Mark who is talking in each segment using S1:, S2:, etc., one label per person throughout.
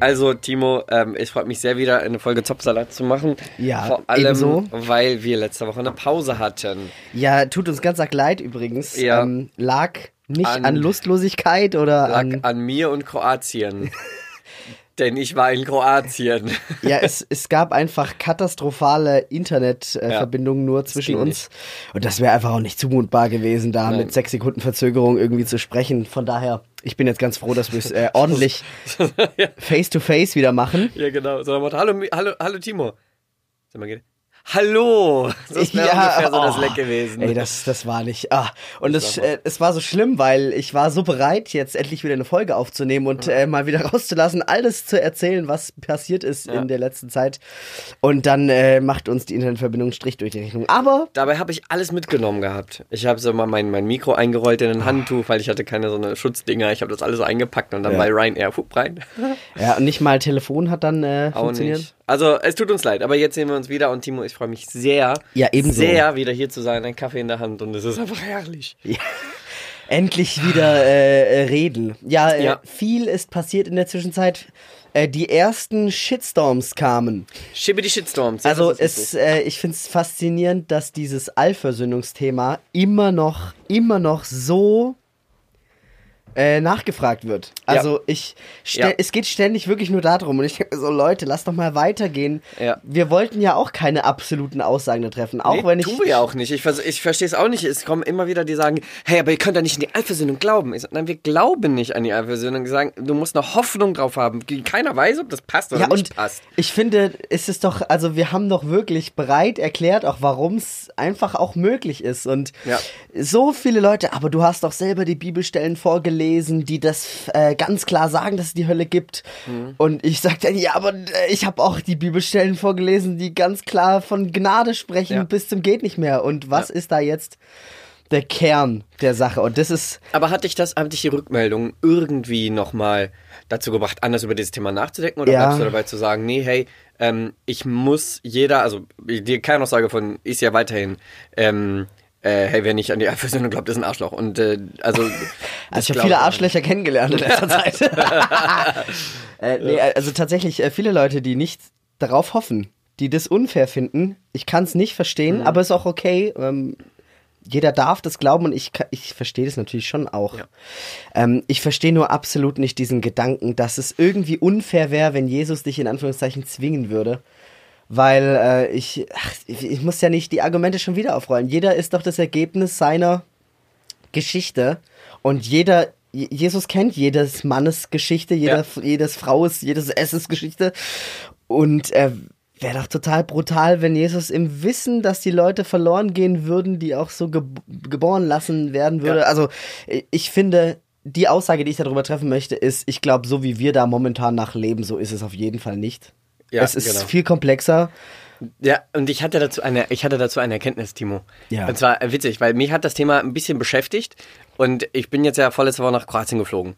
S1: Also, Timo, ähm, ich freue mich sehr, wieder eine Folge Zopfsalat zu machen.
S2: Ja,
S1: Vor allem,
S2: ebenso.
S1: weil wir letzte Woche eine Pause hatten.
S2: Ja, tut uns ganz arg leid übrigens.
S1: Ja.
S2: Ähm, lag nicht
S1: An-
S2: an, Lustlosigkeit oder
S1: Lag
S2: an.
S1: an mir und Kroatien. Denn ich war in Kroatien.
S2: Ja, es, es gab einfach katastrophale Internetverbindungen äh, Verbindungen nur zwischen uns. Und das wäre einfach auch nicht zumutbar gewesen, da
S1: Nein.
S2: mit sechs Sekunden Verzögerung irgendwie zu sprechen. Von daher, ich bin jetzt ganz froh, dass wir es äh, ordentlich face to face wieder machen.
S1: ja, genau. So, hallo, hallo, hallo, Timo. Sag mal, geht. Hallo! Das wäre ungefähr so das
S2: oh.
S1: Leck gewesen.
S2: Ey, das, das war nicht. Ah. Und es, äh, es war so schlimm, weil ich war so bereit, jetzt endlich wieder eine Folge aufzunehmen und äh, mal wieder rauszulassen, alles zu erzählen, was passiert ist
S1: Ja.
S2: in der letzten Zeit. Und dann äh, macht uns die Internetverbindung Strich durch die Rechnung. Aber
S1: Dabei habe ich alles mitgenommen gehabt. Ich habe so mal mein, mein Mikro eingerollt in ein Handtuch, weil ich hatte keine so eine Schutzdinger. Ich habe das alles so eingepackt und dann
S2: Ja.
S1: bei Ryanair hup, rein.
S2: ja, und nicht mal Telefon hat dann äh, funktioniert.
S1: nicht. Also es tut uns leid, aber jetzt sehen wir uns wieder und Timo, ich freue mich sehr,
S2: Ja, ebenso.
S1: sehr wieder hier zu sein, ein Kaffee in der Hand und es ist einfach herrlich.
S2: Endlich wieder äh, äh, reden. Ja, äh,
S1: Ja.
S2: viel ist passiert in der Zwischenzeit. Äh, die ersten Shitstorms kamen.
S1: Schippe Shitstorms. ja,
S2: Also es, ich finde es faszinierend, dass dieses Allversöhnungsthema immer noch, immer noch so äh, nachgefragt wird. Also ich, stell,
S1: Ja.
S2: es geht ständig wirklich nur darum und ich denke so, Leute, lasst doch mal weitergehen.
S1: Ja.
S2: Wir wollten ja auch keine absoluten Aussagen da treffen, auch
S1: nee,
S2: wenn ich...
S1: wir ja auch nicht. Ich, ich verstehe es auch nicht. Es kommen immer wieder die sagen, hey, aber ihr könnt ja nicht an die Allversöhnung glauben. Ich sag, nein, wir glauben nicht an die Allversöhnung. Die sagen, du musst eine Hoffnung drauf haben. Keiner weiß, ob das passt oder
S2: Ja,
S1: nicht
S2: und
S1: passt.
S2: ich finde, es ist doch, also wir haben doch wirklich breit erklärt, auch warum es einfach auch möglich ist. Und
S1: Ja.
S2: so viele Leute, aber du hast doch selber die Bibelstellen vorgelesen, die das äh, ganz klar sagen, dass es die Hölle gibt.
S1: Mhm.
S2: Und ich sag dann, ja, aber äh, ich habe auch die Bibelstellen vorgelesen, die ganz klar von Gnade sprechen
S1: Ja.
S2: bis zum geht nicht mehr. Und was
S1: Ja.
S2: ist da jetzt der Kern der Sache? Und das ist,
S1: Aber hat dich das, hat dich die Rückmeldung irgendwie nochmal dazu gebracht, anders über dieses Thema nachzudenken? Oder
S2: Ja.
S1: bleibst du dabei zu sagen, nee, hey, ähm, ich muss jeder, also die Kernaussage von ist ja weiterhin, ähm, äh, hey, wer nicht an die Allversöhnung glaubt, ist ein Arschloch. Und äh, also,
S2: Also ich habe viele. Arschlöcher kennengelernt in letzter Zeit. äh, nee, also tatsächlich äh, viele Leute, die nicht darauf hoffen, die das unfair finden. Ich kann es nicht verstehen, aber ist auch okay. Ähm, jeder darf das glauben und ich, ich verstehe das natürlich schon auch.
S1: Ja.
S2: Ähm, ich verstehe nur absolut nicht diesen Gedanken, dass es irgendwie unfair wäre, wenn Jesus dich in Anführungszeichen zwingen würde. Weil äh, ich, ach, ich, ich muss ja nicht die Argumente schon wieder aufrollen. Jeder ist doch das Ergebnis seiner Geschichte und jeder, Je- Jesus kennt jedes Mannes Geschichte, jeder, jedes Fraues, jedes Essens Geschichte und äh, wäre doch total brutal, wenn Jesus im Wissen, dass die Leute verloren gehen würden, die auch so ge geboren lassen werden würde.
S1: Ja.
S2: Also ich finde, die Aussage, die ich darüber treffen möchte, ist, ich glaube, so wie wir da momentan nach leben, so ist es auf jeden Fall nicht.
S1: Ja,
S2: es ist
S1: genau.
S2: viel komplexer.
S1: Ja, und ich hatte dazu eine, ich hatte dazu eine Erkenntnis, Timo.
S2: Ja.
S1: Und zwar äh, witzig, weil mich hat das Thema ein bisschen beschäftigt und ich bin jetzt ja vorletzte Woche nach Kroatien geflogen.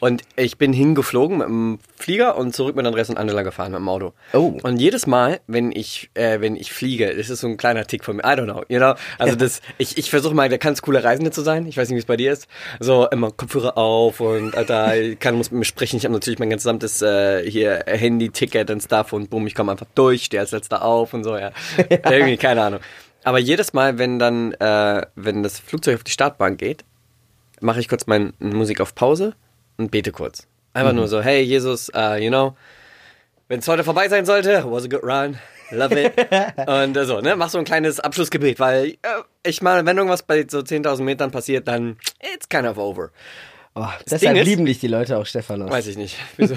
S1: Und ich bin hingeflogen mit dem Flieger und zurück mit Andreas und Angela gefahren mit dem Auto.
S2: Oh.
S1: Und jedes Mal, wenn ich, äh, wenn ich fliege, das ist so ein kleiner Tick von mir, I don't know, you know? Also das, ich, ich versuche mal der ganz coole Reisende zu sein. Ich weiß nicht, wie es bei dir ist. So immer Kopfhörer auf und Alter, keiner muss mit mir sprechen. Ich habe natürlich mein gesamtes äh, hier Handy-Ticket und Stuff und boom, ich komme einfach durch, stehe als letzter auf und so, ja. Irgendwie, keine Ahnung. Aber jedes Mal, wenn dann, äh, wenn das Flugzeug auf die Startbahn geht, mache ich kurz meine Musik auf Pause und bete kurz. Einfach nur so, hey Jesus, uh, you know, wenn es heute vorbei sein sollte, was a good run, love it. und äh, so, ne, mach so ein kleines Abschlussgebet, weil äh, ich meine, wenn irgendwas bei so 10.000 Metern passiert, dann it's kind of over.
S2: Oh,
S1: Ding
S2: deshalb
S1: ist-
S2: lieben dich die Leute auch, Stephanos.
S1: Weiß ich nicht. Wieso?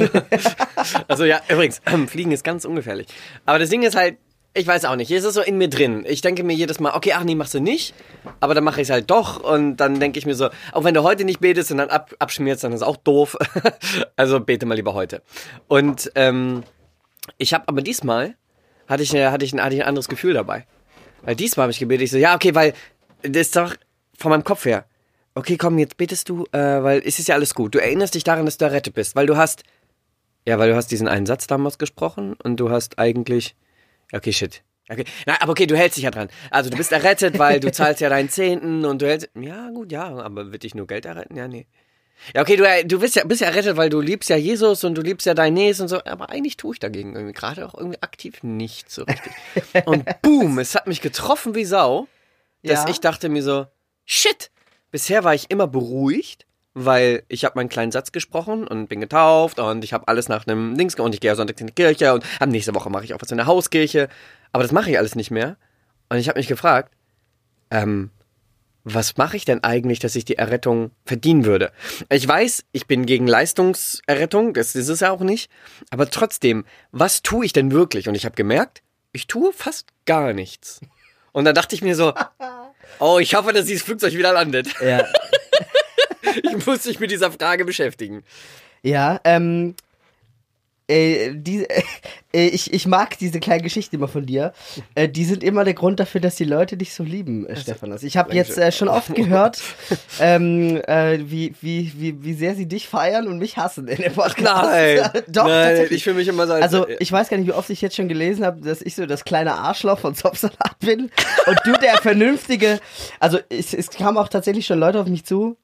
S1: also ja, übrigens, Fliegen ist ganz ungefährlich. Aber das Ding ist halt, ich weiß auch nicht, es ist so in mir drin. Ich denke mir jedes Mal, okay, ach nee, machst du nicht. Aber dann mache ich es halt doch. Und dann denke ich mir so, auch wenn du heute nicht betest und dann ab, abschmierst, dann ist auch doof. also bete mal lieber heute. Und ähm, ich habe aber diesmal, hatte ich, hatte, ich, ein- hatte ich ein anderes Gefühl dabei. Weil diesmal habe ich gebetet, ich so, ja, okay, weil das ist doch von meinem Kopf her. Okay, komm, jetzt betest du, äh, weil es ist ja alles gut. Du erinnerst dich daran, dass du errettet bist, weil du hast, ja, weil du hast diesen einen Satz damals gesprochen und du hast eigentlich, okay, shit. Okay, na, aber okay, du hältst dich ja dran. Also du bist errettet, weil du zahlst ja deinen Zehnten und du hältst, ja, gut, ja, aber wird dich nur Geld erretten? Ja, nee. Ja, okay, du, du bist ja, bist ja errettet, weil du liebst ja Jesus und du liebst ja dein Nächsten und so, aber eigentlich tue ich dagegen irgendwie gerade auch irgendwie aktiv nicht so richtig. und boom, es hat mich getroffen wie Sau, dass
S2: Ja.
S1: ich dachte mir so, shit, bisher war ich immer beruhigt, weil ich habe meinen kleinen Satz gesprochen und bin getauft und ich habe alles nach einem Dings und ich gehe ja sonntags in die Kirche und ab nächste Woche mache ich auch was in der Hauskirche, aber das mache ich alles nicht mehr. Und ich habe mich gefragt, ähm, was mache ich denn eigentlich, dass ich die Errettung verdienen würde? Ich weiß, ich bin gegen Leistungserrettung, das ist es ja auch nicht, aber trotzdem, was tue ich denn wirklich? Und ich habe gemerkt, ich tue fast gar nichts. Und dann dachte ich mir so, oh, ich hoffe, dass dieses Flugzeug wieder landet.
S2: Ja.
S1: Ich muss mich mit dieser Frage beschäftigen.
S2: Ja, ähm, äh, die, äh, ich, ich mag diese kleinen Geschichten immer von dir. Äh, die sind immer der Grund dafür, dass die Leute dich so lieben, äh, Stephanus. Ich habe jetzt äh, schon oft gehört, ähm, äh, wie, wie, wie, wie sehr sie dich feiern und mich hassen in dem Podcast.
S1: Nein,
S2: Doch,
S1: nein, ich fühle mich immer so. als-
S2: Also, ich weiß gar nicht, wie oft ich jetzt schon gelesen habe, dass ich so das kleine Arschloch von Zopfsalat bin und du der vernünftige. Also, es, es kamen auch tatsächlich schon Leute auf mich zu,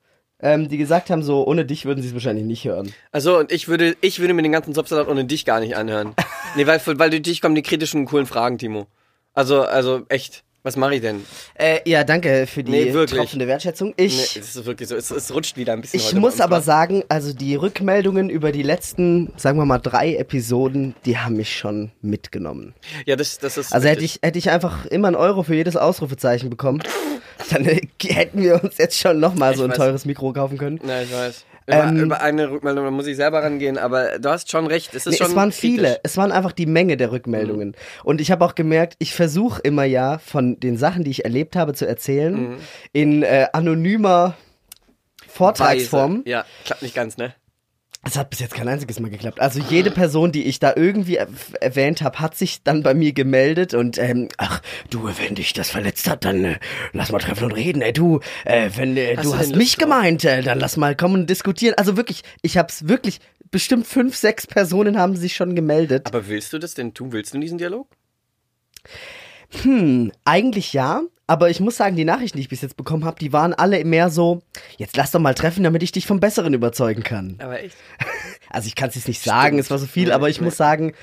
S2: ähm, die gesagt haben, so, ohne dich würden sie es wahrscheinlich nicht hören.
S1: Also und ich würde, ich würde mir den ganzen Zopfsalat ohne dich gar nicht anhören. nee, weil, weil durch dich kommen die kritischen, coolen Fragen, Timo. Also, also echt, was mache ich denn?
S2: Äh, ja, danke für die
S1: Nee, wirklich.
S2: tropfende Wertschätzung.
S1: Nee,
S2: Ich,
S1: es ist wirklich so, es, es rutscht wieder ein bisschen
S2: ich muss aber sagen, also die Rückmeldungen über die letzten, sagen wir mal, drei Episoden, die haben mich schon mitgenommen.
S1: Ja, das, das ist
S2: Also hätte ich, hätte ich einfach immer einen Euro für jedes Ausrufezeichen bekommen, dann äh, hätten wir uns jetzt schon nochmal so ein
S1: weiß.
S2: teures Mikro kaufen können.
S1: Ja, ich weiß. Über,
S2: Ähm,
S1: über eine Rückmeldung, da muss ich selber rangehen, aber du hast schon recht. Es ist
S2: Nee,
S1: schon
S2: es waren
S1: kritisch.
S2: viele. Es waren einfach die Menge der Rückmeldungen. Und ich habe auch gemerkt, ich versuche immer ja von den Sachen, die ich erlebt habe, zu erzählen, in äh, anonymer Vortragsform.
S1: Weise. Ja, klappt nicht ganz, ne?
S2: Es hat bis jetzt kein einziges Mal geklappt. Also jede Person, die ich da irgendwie er erwähnt habe, hat sich dann bei mir gemeldet und ähm, ach du, wenn dich das verletzt hat, dann äh, lass mal treffen und reden. Ey, du, äh, wenn äh,
S1: Hast
S2: du hast mich
S1: drauf?
S2: gemeint, äh, dann lass mal kommen und diskutieren. Also wirklich, ich hab's wirklich. Bestimmt fünf, sechs Personen haben sich schon gemeldet.
S1: Aber willst du das denn tun? Willst du diesen Dialog?
S2: Hm, eigentlich ja, aber ich muss sagen, die Nachrichten, die ich bis jetzt bekommen habe, die waren alle mehr so, jetzt lass doch mal treffen, damit ich dich vom Besseren überzeugen kann.
S1: Aber echt?
S2: Also ich kann es jetzt nicht sagen,
S1: Stimmt.
S2: es war so viel, aber ich muss sagen,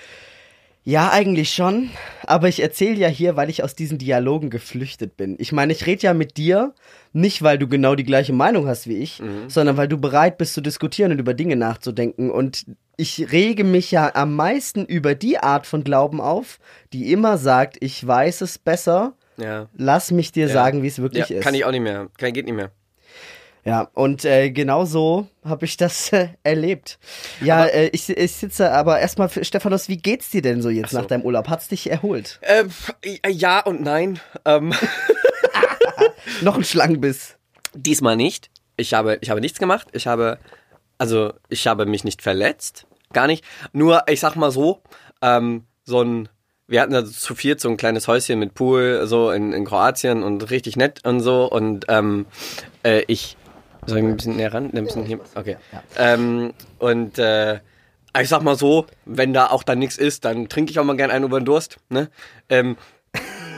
S2: ja, eigentlich schon. Aber ich erzähle ja hier, weil ich aus diesen Dialogen geflüchtet bin. Ich meine, ich rede ja mit dir, nicht weil du genau die gleiche Meinung hast wie ich,
S1: Mhm.
S2: sondern weil du bereit bist zu diskutieren und über Dinge nachzudenken. Und ich rege mich ja am meisten über die Art von Glauben auf, die immer sagt, ich weiß es besser,
S1: Ja.
S2: lass mich dir
S1: Ja.
S2: sagen, wie es wirklich
S1: ja,
S2: ist.
S1: kann ich auch nicht mehr. Kann, geht nicht mehr.
S2: Ja, und äh, genau so habe ich das äh, erlebt. Ja, äh, ich, ich sitze aber erstmal, für- Stephanus, wie geht's dir denn so jetzt
S1: so.
S2: nach deinem Urlaub? Hat's dich erholt?
S1: Ähm, ja und nein. Ähm,
S2: Noch ein Schlangenbiss.
S1: diesmal nicht. Ich habe, ich habe nichts gemacht. Ich habe, also ich habe mich nicht verletzt. Gar nicht. Nur, ich sag mal so, ähm, so ein, wir hatten da zu viert so ein kleines Häuschen mit Pool, so in, in Kroatien und richtig nett und so. Und ähm, äh, ich, soll ich ein bisschen näher ran? Ein bisschen hier, okay. Ähm, und äh, ich sag mal so, wenn da auch dann nichts ist, dann trinke ich auch mal gern einen über den Durst. Ne? Ähm,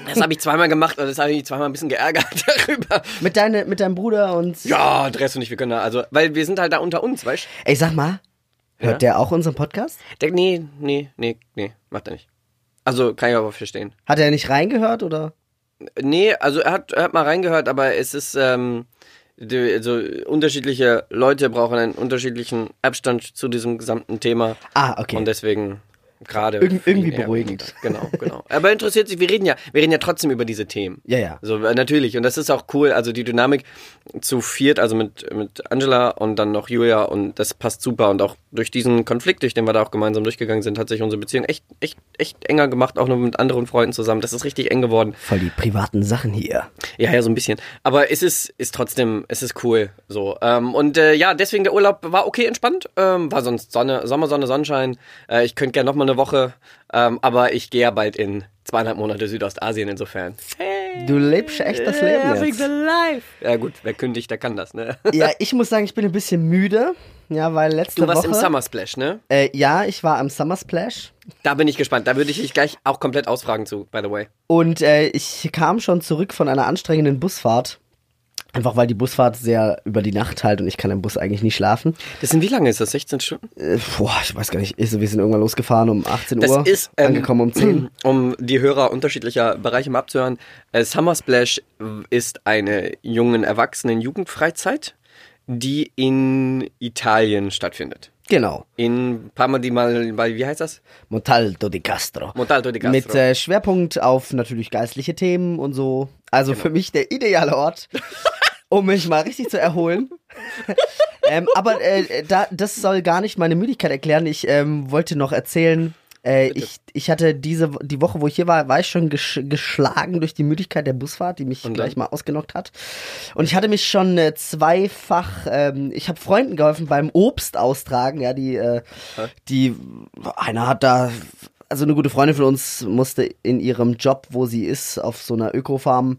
S1: das habe ich zweimal gemacht und das habe ich zweimal ein bisschen geärgert darüber.
S2: Mit, deine, mit deinem Bruder und.
S1: Ja, Andreas und ich, wir können da, also, weil wir sind halt da unter uns, weißt
S2: Ey, sag mal, hört
S1: Ja?
S2: der auch unseren Podcast?
S1: du? Der- Nee, nee, nee, nee, macht er nicht. Also, kann ich aber verstehen.
S2: Hat er nicht reingehört oder?
S1: Nee, also er hat, er hat mal reingehört, aber es ist, ähm, die, also unterschiedliche Leute brauchen einen unterschiedlichen Abstand zu diesem gesamten Thema.
S2: Ah, okay.
S1: Und deswegen gerade. Ihn
S2: irgendwie beruhigend.
S1: Genau, genau. Aber interessiert sich, wir reden ja, wir reden ja trotzdem über diese Themen.
S2: ja, ja.
S1: So, äh, natürlich. Und das ist auch cool. Also die Dynamik zu viert, also mit, mit Angela und dann noch Julia und das passt super. Und auch durch diesen Konflikt, durch den wir da auch gemeinsam durchgegangen sind, hat sich unsere Beziehung echt, echt, echt enger gemacht, auch nur mit anderen Freunden zusammen. Das ist richtig eng geworden.
S2: Voll die privaten Sachen hier.
S1: Ja, ja, so ein bisschen. Aber es ist, ist trotzdem, es ist cool. So. Ähm, und äh, ja, deswegen der Urlaub war okay entspannt. Ähm, war sonst Sonne, Sommer, Sonne, Sonnenschein. Äh, ich könnte gerne noch mal eine Woche. Ähm, aber ich gehe ja bald in zweieinhalb Monate Südostasien insofern. Hey,
S2: Du lebst echt das Leben
S1: living
S2: jetzt.
S1: the life. Ja gut, wer kündigt, der kann das, ne?
S2: Ja, ich muss sagen, ich bin ein bisschen müde. Ja, weil letzte
S1: Du warst
S2: Woche.
S1: im Summer Splash, ne?
S2: Äh, ja, ich war am Summer Splash.
S1: Da bin ich gespannt. Da würde ich dich gleich auch komplett ausfragen zu, by the way.
S2: Und äh, ich kam schon zurück von einer anstrengenden Busfahrt. Einfach weil die Busfahrt sehr über die Nacht halt und ich kann im Bus eigentlich nie schlafen.
S1: Das sind wie lange ist das? 16 Stunden?
S2: Äh, boah, ich weiß gar nicht. Also wir sind irgendwann losgefahren um 18
S1: Das
S2: Uhr,
S1: ist ähm,
S2: angekommen um 10.
S1: Um die Hörer unterschiedlicher Bereiche mal abzuhören. Äh, Summer Splash ist eine jungen Erwachsenen Jugendfreizeit, die in Italien stattfindet.
S2: Genau.
S1: In Parma di Mal, Mal- wie heißt das?
S2: Montalto di Castro.
S1: Montalto di Castro.
S2: Mit äh, Schwerpunkt auf natürlich geistliche Themen und so. Also
S1: Genau.
S2: für mich der ideale Ort, um mich mal richtig zu erholen. ähm, aber äh, da, das soll gar nicht meine Müdigkeit erklären. Ich ähm, wollte noch erzählen, äh, ich, ich hatte diese die Woche, wo ich hier war, war ich schon gesch geschlagen durch die Müdigkeit der Busfahrt, die mich gleich mal ausgenockt hat. Und ich hatte mich schon äh, zweifach, ähm, ich habe Freunden geholfen beim Obst austragen, ja, die, äh, die, einer hat da, also eine gute Freundin von uns musste in ihrem Job, wo sie ist, auf so einer Ökofarm,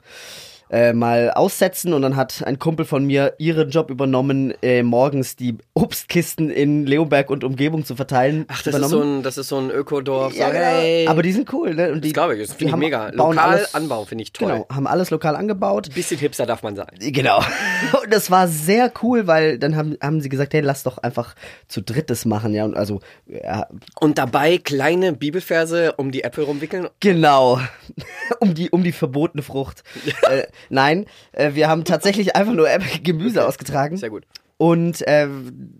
S2: äh, mal aussetzen und dann hat ein Kumpel von mir ihren Job übernommen, äh, morgens die Obstkisten in Leonberg und Umgebung zu verteilen.
S1: Ach, das ist, so ein, das ist so ein Ökodorf.
S2: ja,
S1: so,
S2: genau.
S1: hey.
S2: Aber die sind cool, ne? Und die,
S1: das glaube ich, das finde ich mega.
S2: bauen
S1: Lokal
S2: alles-
S1: Anbau finde ich toll.
S2: Genau, haben alles lokal angebaut.
S1: Bisschen hipster darf man sein.
S2: Genau. Und das war sehr cool, weil dann haben, haben sie gesagt, hey, lass doch einfach zu dritt das machen, ja. Und also, ja,
S1: Und dabei kleine Bibelverse um die Äpfel rumwickeln.
S2: genau. um die, um die verbotene Frucht. äh, nein, äh, wir haben tatsächlich einfach nur Gemüse ausgetragen.
S1: Sehr gut.
S2: Und äh,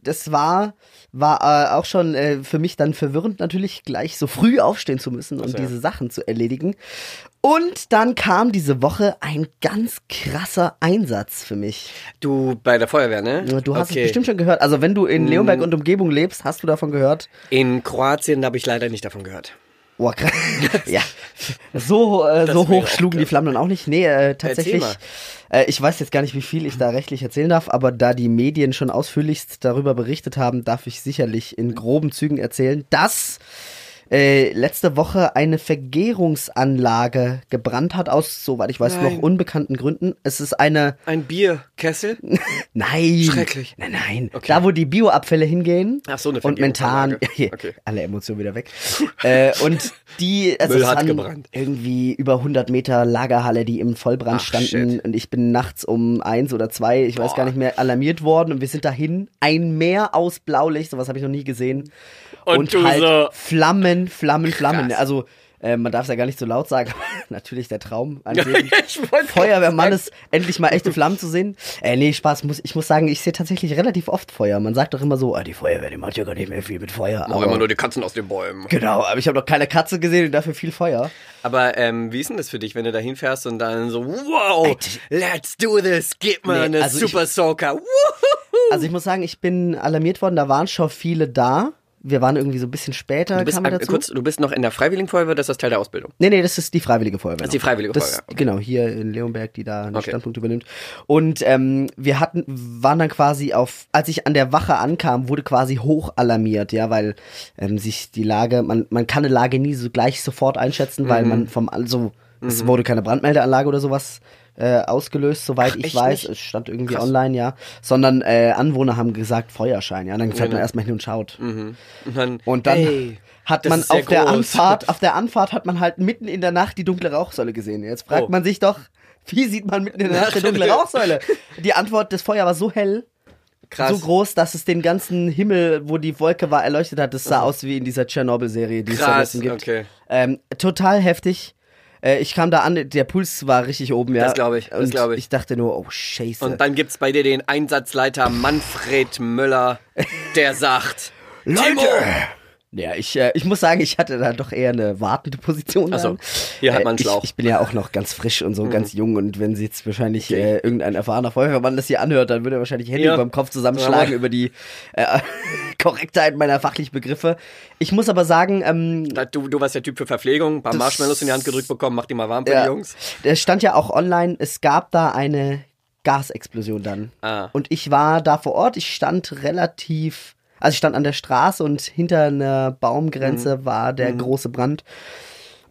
S2: das war, war äh, auch schon äh, für mich dann verwirrend natürlich, gleich so früh aufstehen zu müssen, um
S1: Ach so, ja.
S2: diese Sachen zu erledigen. Und dann kam diese Woche ein ganz krasser Einsatz für mich.
S1: Du bei der Feuerwehr, ne?
S2: Du hast
S1: okay.
S2: es bestimmt schon gehört. Also wenn du in
S1: Mm.
S2: Leonberg und Umgebung lebst, hast du davon gehört?
S1: In Kroatien habe ich leider nicht davon gehört.
S2: Oh, krass. ja, so, äh, so hoch schlugen die. Flammen dann auch nicht. Nee, äh, tatsächlich. Äh, ich weiß jetzt gar nicht, wie viel ich da rechtlich erzählen darf, aber da die Medien schon ausführlichst darüber berichtet haben, darf ich sicherlich in groben Zügen erzählen, dass äh, letzte Woche eine Vergärungsanlage gebrannt hat aus, soweit ich weiß,
S1: Nein.
S2: noch unbekannten Gründen. Es ist eine
S1: Ein Bierkessel?
S2: Nein.
S1: Schrecklich.
S2: Nein, nein.
S1: Okay.
S2: Da, wo die Bioabfälle hingehen.
S1: Ach so, eine
S2: Und Mentan.
S1: Okay.
S2: Alle Emotionen wieder weg. äh, und die, also
S1: Müll
S2: es
S1: hat gebrannt.
S2: irgendwie über 100 Meter Lagerhalle, die im Vollbrand
S1: Ach,
S2: standen.
S1: shit.
S2: Und ich bin nachts um eins oder zwei, ich weiß
S1: Boah.
S2: gar nicht mehr, alarmiert worden. Und wir sind dahin. Ein Meer aus Blaulicht, sowas habe ich noch nie gesehen.
S1: Und du
S2: halt
S1: so-
S2: Flammen, Flammen, Flammen.
S1: Krass.
S2: Also, äh, man darf es ja gar nicht so laut sagen, aber natürlich der Traum an jedem
S1: ich wollte
S2: Feuerwehrmannes endlich mal echte Flammen zu sehen. Äh, nee, Spaß. Muss, ich muss sagen, ich sehe tatsächlich relativ oft Feuer. Man sagt doch immer so, ah, die Feuerwehr, die macht ja gar nicht mehr viel mit Feuer.
S1: Auch
S2: Aber,
S1: immer nur die Katzen aus den Bäumen.
S2: genau, aber ich habe noch keine Katze gesehen und dafür viel Feuer.
S1: Aber ähm, wie ist denn das für dich, wenn du da hinfährst und dann so, wow, let's do this, gib mal
S2: Nee,
S1: eine
S2: also ich-
S1: Super Soaker. Woohoo.
S2: Also ich muss sagen, ich bin alarmiert worden, da waren schon viele da. Wir waren irgendwie so ein bisschen später,
S1: Du bist, kurz, du bist noch in der Freiwilligen Feuerwehr, das ist Teil der Ausbildung.
S2: Nee, nee, das ist die Freiwillige Feuerwehr.
S1: Das ist die. Freiwillige
S2: das,
S1: Feuerwehr, okay.
S2: Genau, hier in Leonberg, die da einen
S1: Okay.
S2: Standpunkt übernimmt. Und ähm, wir hatten, waren dann quasi auf, als ich an der Wache ankam, wurde quasi hoch alarmiert, ja, weil ähm, sich die Lage, man, man kann eine Lage nie so gleich sofort einschätzen, weil
S1: Mhm.
S2: man vom, also, es wurde keine Brandmeldeanlage oder sowas äh, ausgelöst, soweit
S1: Ach,
S2: ich weiß.
S1: nicht?
S2: Es stand irgendwie
S1: Krass.
S2: online, ja. Sondern äh, Anwohner haben gesagt Feuerschein, ja. Dann fährt man
S1: Genau.
S2: erstmal hin und schaut.
S1: Und dann,
S2: Und dann
S1: hey,
S2: hat man auf der
S1: groß.
S2: Anfahrt, auf der Anfahrt hat man halt mitten in der Nacht die dunkle Rauchsäule gesehen. Jetzt fragt
S1: Oh.
S2: man sich doch, wie sieht man mitten in der Nacht die dunkle Rauchsäule? Die Antwort, das Feuer war so hell,
S1: Krass.
S2: so groß, dass es den ganzen Himmel, wo die Wolke war, erleuchtet hat. Das sah aus wie in dieser Tschernobyl-Serie, die es da
S1: Krass,
S2: gibt.
S1: okay.
S2: Ähm, total heftig. Äh, ich kam da an, der Puls war richtig oben, ja.
S1: Das glaub ich, das
S2: Und
S1: glaub ich.
S2: Ich dachte nur, oh Scheiße.
S1: Und dann gibt's bei dir den Einsatzleiter Manfred Müller, der sagt, Timo!
S2: Ja, ich, äh, ich muss sagen, ich hatte da doch eher eine wartende Position.
S1: Ach so,
S2: dann.
S1: hier hat man einen
S2: ich,
S1: Schlauch. Mhm.
S2: ich bin ja auch noch ganz frisch und so ganz jung und wenn sie jetzt wahrscheinlich äh, irgendein erfahrener Feuerwehrmann das hier anhört, dann würde er wahrscheinlich Hände
S1: Ja.
S2: über dem Kopf zusammenschlagen
S1: Ja.
S2: über die äh, Korrektheit meiner fachlichen Begriffe. Ich muss aber sagen, ähm,
S1: Du, du warst der Typ für Verpflegung, ein paar Marshmallows in die Hand gedrückt bekommen, mach die mal warm für
S2: ja,
S1: die Jungs.
S2: der stand ja auch online, es gab da eine Gasexplosion dann.
S1: Ah.
S2: Und ich war da vor Ort, ich stand relativ, also ich stand an der Straße und hinter einer Baumgrenze
S1: Mhm.
S2: war der große Brand.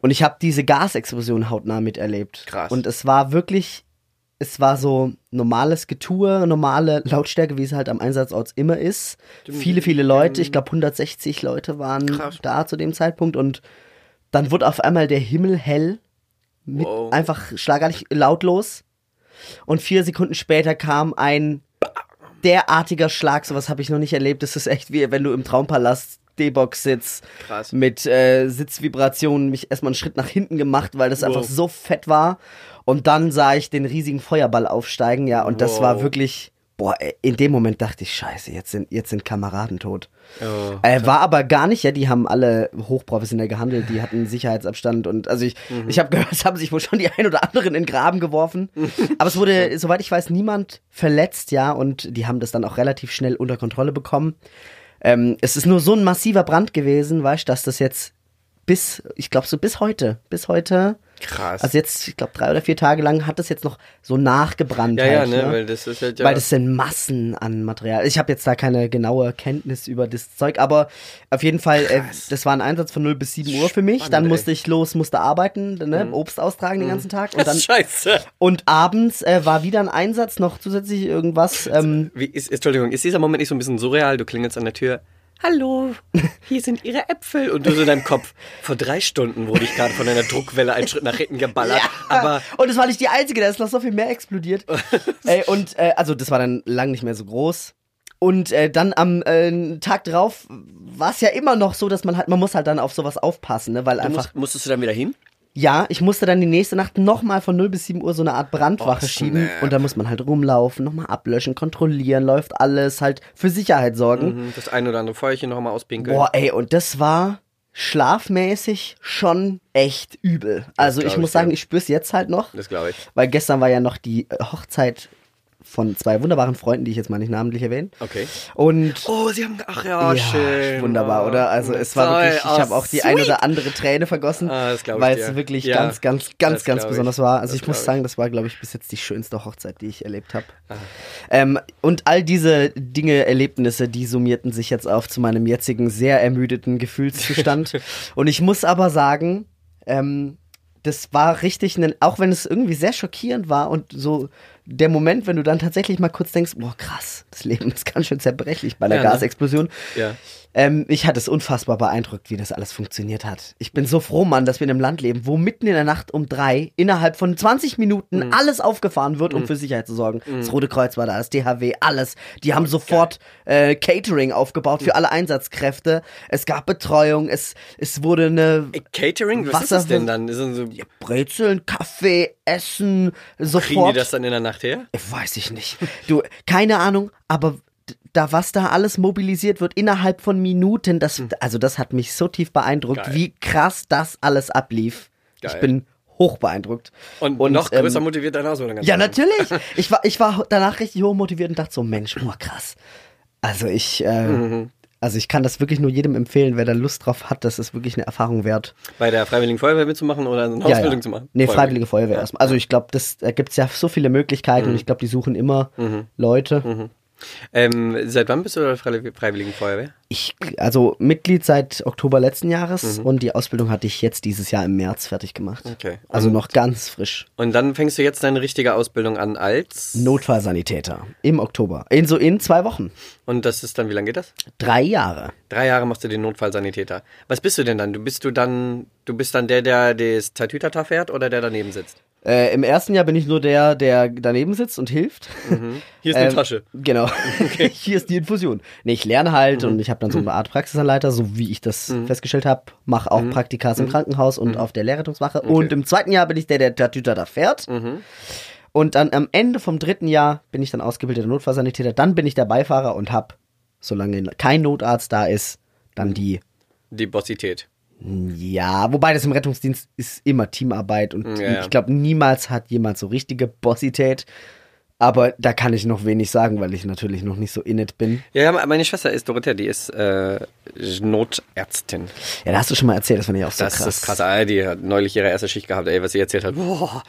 S2: Und ich habe diese Gasexplosion hautnah miterlebt.
S1: Krass.
S2: Und es war wirklich, es war so normales Getue, normale Lautstärke, wie es halt am Einsatzort immer ist. Viele, viele Leute, ich glaube 160 Leute waren
S1: Krass.
S2: da zu dem Zeitpunkt und dann wurde auf einmal der Himmel hell, mit
S1: Wow.
S2: einfach schlagartig lautlos. und vier Sekunden später kam ein derartiger Schlag, sowas habe ich noch nicht erlebt. Das ist echt wie wenn du im Traumpalast D-Box sitzt
S1: Krass.
S2: mit äh, Sitzvibrationen mich erstmal einen Schritt nach hinten gemacht, weil das einfach
S1: Wow.
S2: so fett war. Und dann sah ich den riesigen Feuerball aufsteigen, ja, und das war
S1: Wow.
S2: wirklich, boah, in dem Moment dachte ich, scheiße, jetzt sind, jetzt sind Kameraden tot.
S1: Oh,
S2: Äh, war aber gar nicht, ja, die haben alle hochprofessionell gehandelt, die hatten Sicherheitsabstand und also ich,
S1: Mhm.
S2: ich habe gehört, es haben sich wohl schon die ein oder anderen in den Graben geworfen. aber es wurde, soweit ich weiß, niemand verletzt, ja, und die haben das dann auch relativ schnell unter Kontrolle bekommen. Ähm, es ist nur so ein massiver Brand gewesen, weißt du, dass das jetzt bis, ich glaube so bis heute, bis heute,
S1: Krass.
S2: also jetzt, ich glaube drei oder vier Tage lang hat das jetzt noch so nachgebrannt.
S1: ja, ja,
S2: halt,
S1: ne, weil das ist halt ja.
S2: weil das sind Massen an Material. Ich habe jetzt da keine genaue Kenntnis über das Zeug, aber auf jeden Fall, äh, das war ein Einsatz von 0 bis 7 Uhr für mich.
S1: Spannend,
S2: dann musste ich los, musste arbeiten, ne, Obst austragen den ganzen Tag. Und, dann,
S1: Scheiße.
S2: und abends äh, war wieder ein Einsatz, noch zusätzlich irgendwas. Ähm,
S1: Wie ist, Entschuldigung, ist dieser Moment nicht so ein bisschen surreal? Du klingelst an der Tür. Hallo, hier sind Ihre Äpfel. Und du so in deinem Kopf. Vor drei Stunden wurde ich gerade von einer Druckwelle einen Schritt nach hinten geballert. Aber
S2: und es war nicht die einzige, da ist noch so viel mehr explodiert. Ey, und äh, also das war dann lang nicht mehr so groß. Und äh, dann am äh, Tag drauf war es ja immer noch so, dass man halt, man muss halt dann auf sowas aufpassen, ne? Weil
S1: du
S2: einfach.
S1: musst, musstest du dann wieder hin?
S2: Ja, ich musste dann die nächste Nacht nochmal von 0 bis 7 Uhr so eine Art Brandwache
S1: Oh,
S2: schieben. Und da muss man halt rumlaufen, nochmal ablöschen, kontrollieren, läuft alles, halt für Sicherheit sorgen.
S1: Mhm, Das ein oder andere Feuerchen noch mal auspinkeln.
S2: Boah, ey, und das war schlafmäßig schon echt übel. Also ich muss
S1: ich,
S2: sagen,
S1: ja.
S2: ich spür's jetzt halt noch.
S1: Das glaube ich.
S2: Weil gestern war ja noch die äh, Hochzeit von zwei wunderbaren Freunden, die ich jetzt mal nicht namentlich erwähne.
S1: Okay.
S2: Und
S1: Oh, sie haben. Ach ja, schön.
S2: wunderbar, oder? Also es war
S1: toll.
S2: wirklich, ich
S1: Oh,
S2: habe auch die
S1: sweet.
S2: ein oder andere Träne vergossen,
S1: Ah, das glaub ich
S2: weil es wirklich
S1: Ja,
S2: ganz, ganz, ganz,
S1: das
S2: ganz
S1: ich.
S2: besonders war. Also
S1: Das
S2: ich muss
S1: ich.
S2: sagen, das war, glaube ich, bis jetzt die schönste Hochzeit, die ich erlebt habe.
S1: Ah.
S2: Ähm, und all diese Dinge, Erlebnisse, die summierten sich jetzt auf zu meinem jetzigen sehr ermüdeten Gefühlszustand. und ich muss aber sagen, ähm, das war richtig, ein, auch wenn es irgendwie sehr schockierend war und so der Moment, wenn du dann tatsächlich mal kurz denkst, boah krass, das Leben ist ganz schön zerbrechlich bei einer
S1: Ja, ne?
S2: Gasexplosion.
S1: Ja.
S2: Ähm, ich hatte es unfassbar beeindruckt, wie das alles funktioniert hat. Ich bin so froh, Mann, dass wir in einem Land leben, wo mitten in der Nacht um drei innerhalb von 20 Minuten
S1: Mhm.
S2: alles aufgefahren wird, um für Sicherheit zu sorgen. Das Rote Kreuz war da, das DHW, alles. Die haben sofort äh, Catering aufgebaut
S1: Mhm.
S2: für alle Einsatzkräfte. Es gab Betreuung, es, es wurde eine
S1: Ey, Catering? Was ist
S2: Wasser-
S1: das denn dann? Ist das so,
S2: Brezeln, Kaffee, Essen, sofort.
S1: kriegen die das dann in der Nacht her?
S2: Weiß ich nicht. Du, keine Ahnung, aber da was da alles mobilisiert wird innerhalb von Minuten, das also das hat mich so tief beeindruckt,
S1: Geil.
S2: wie krass das alles ablief. Ich
S1: Geil.
S2: bin hoch beeindruckt.
S1: Und, noch
S2: ähm,
S1: größer motiviert danach so.
S2: Ja, natürlich. Ich war ich war danach richtig hoch motiviert und dachte so, Mensch, boah, krass. Also ich äh,
S1: Mhm.
S2: Also ich kann das wirklich nur jedem empfehlen, wer da Lust drauf hat, das ist wirklich eine Erfahrung wert.
S1: Bei der Freiwilligen Feuerwehr mitzumachen oder eine
S2: Ja,
S1: Ausbildung
S2: ja.
S1: zu machen?
S2: Nee, Freiwillige Feuerwehr erstmal. Also ich glaube, das da gibt's ja so viele Möglichkeiten
S1: Mhm.
S2: und ich glaube, die suchen immer Leute.
S1: Ähm, seit wann bist du bei der Freiwilligen Feuerwehr?
S2: Ich, also Mitglied seit Oktober letzten Jahres
S1: Mhm.
S2: und die Ausbildung hatte ich jetzt dieses Jahr im März fertig gemacht.
S1: Okay.
S2: Also noch ganz frisch.
S1: Und dann fängst du jetzt deine richtige Ausbildung an als.
S2: Notfallsanitäter im Oktober. In so in zwei Wochen.
S1: Und das ist dann, wie lange geht das?
S2: Drei Jahre.
S1: Drei Jahre machst du den Notfallsanitäter. Was bist du denn dann? Du bist du dann, du bist dann der, der das Tatütata fährt oder der daneben sitzt?
S2: Äh, Im ersten Jahr bin ich nur der, der daneben sitzt und hilft.
S1: Hier ist eine
S2: Ähm,
S1: Tasche.
S2: Genau. Hier ist die Infusion. Nee, ich lerne halt
S1: Mhm.
S2: und ich habe dann so eine Art Praxisanleiter, so wie ich das festgestellt habe. Mache auch
S1: Mhm.
S2: Praktikas im Krankenhaus und auf der Lehrrettungswache. Und im zweiten Jahr bin ich der, der Tatüter da fährt.
S1: Mhm.
S2: Und dann am Ende vom dritten Jahr bin ich dann ausgebildeter Notfallsanitäter. Dann bin ich der Beifahrer und hab, solange kein Notarzt da ist, dann die
S1: Die Bossität.
S2: Ja, wobei das im Rettungsdienst ist immer Teamarbeit und
S1: Ja,
S2: ich glaube, niemals hat jemand so richtige Bossität. Aber da kann ich noch wenig sagen, weil ich natürlich noch nicht so in it bin.
S1: Ja, meine Schwester ist Dorothea, die ist äh, Notärztin.
S2: Ja, da hast du schon mal erzählt, das fand ich auch so
S1: Das
S2: krass.
S1: ist krass. Ah, Die hat neulich ihre erste Schicht gehabt, ey, was sie erzählt hat. Boah.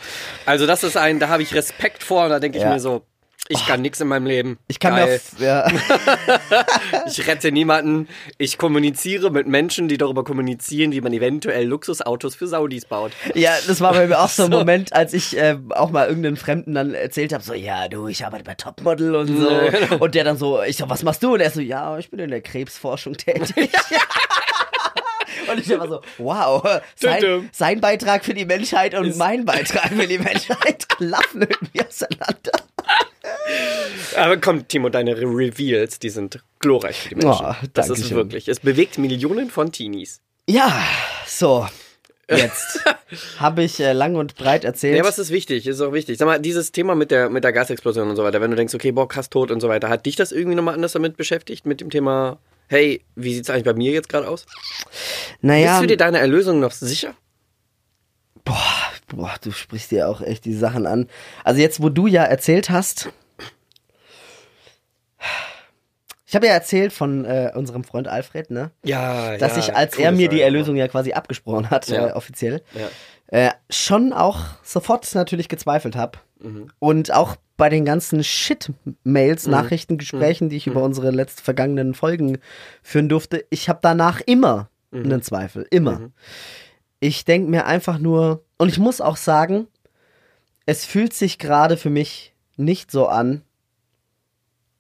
S1: Also das ist ein, da habe ich Respekt vor und da denke ich
S2: Ja.
S1: mir so, ich kann nichts in meinem Leben.
S2: Ich kann
S1: Geil.
S2: auf, ja,
S1: Ich rette niemanden. Ich kommuniziere mit Menschen, die darüber kommunizieren, wie man eventuell Luxusautos für Saudis baut.
S2: ja, das war bei mir auch so ein
S1: So.
S2: Moment, als ich äh, auch mal irgendeinen Fremden dann erzählt habe, so, ja, du, ich arbeite bei Topmodel und so.
S1: genau.
S2: Und der dann so, ich so, was machst du? Und er so, ja, ich bin in der Krebsforschung tätig. Und ich war so, wow, sein, sein Beitrag für die Menschheit und mein Beitrag für die Menschheit klaffen irgendwie auseinander.
S1: Aber komm, Timo, deine Re- Reveals, die sind glorreich für die Menschen.
S2: Oh,
S1: das ist
S2: Dankeschön.
S1: wirklich. Es bewegt Millionen von Teenies.
S2: Ja, so. Jetzt habe ich äh, lang und breit erzählt.
S1: Ja, was ist wichtig? Ist auch wichtig. Sag mal, dieses Thema mit der, mit der Gasexplosion und so weiter, wenn du denkst, okay, boah, krass tot und so weiter, hat dich das irgendwie nochmal anders damit beschäftigt? Mit dem Thema, hey, wie sieht's eigentlich bei mir jetzt gerade aus?
S2: naja,
S1: Bist du dir deiner Erlösung noch sicher?
S2: boah, boah, du sprichst dir auch echt die Sachen an. Also jetzt, wo du ja erzählt hast, ich habe ja erzählt von äh, unserem Freund Alfred, ne?
S1: Ja,
S2: Dass
S1: ja,
S2: ich, als
S1: coole
S2: er mir die Erlösung ja quasi abgesprochen hat,
S1: Ja.
S2: äh, offiziell,
S1: Ja.
S2: äh, schon auch sofort natürlich gezweifelt habe.
S1: Mhm.
S2: Und auch bei den ganzen Shit-Mails, Nachrichten, Gesprächen, die ich
S1: Mhm.
S2: über unsere letzten vergangenen Folgen führen durfte, ich habe danach immer
S1: Mhm.
S2: einen Zweifel. Immer. Ich denke mir einfach nur, und ich muss auch sagen, es fühlt sich gerade für mich nicht so an,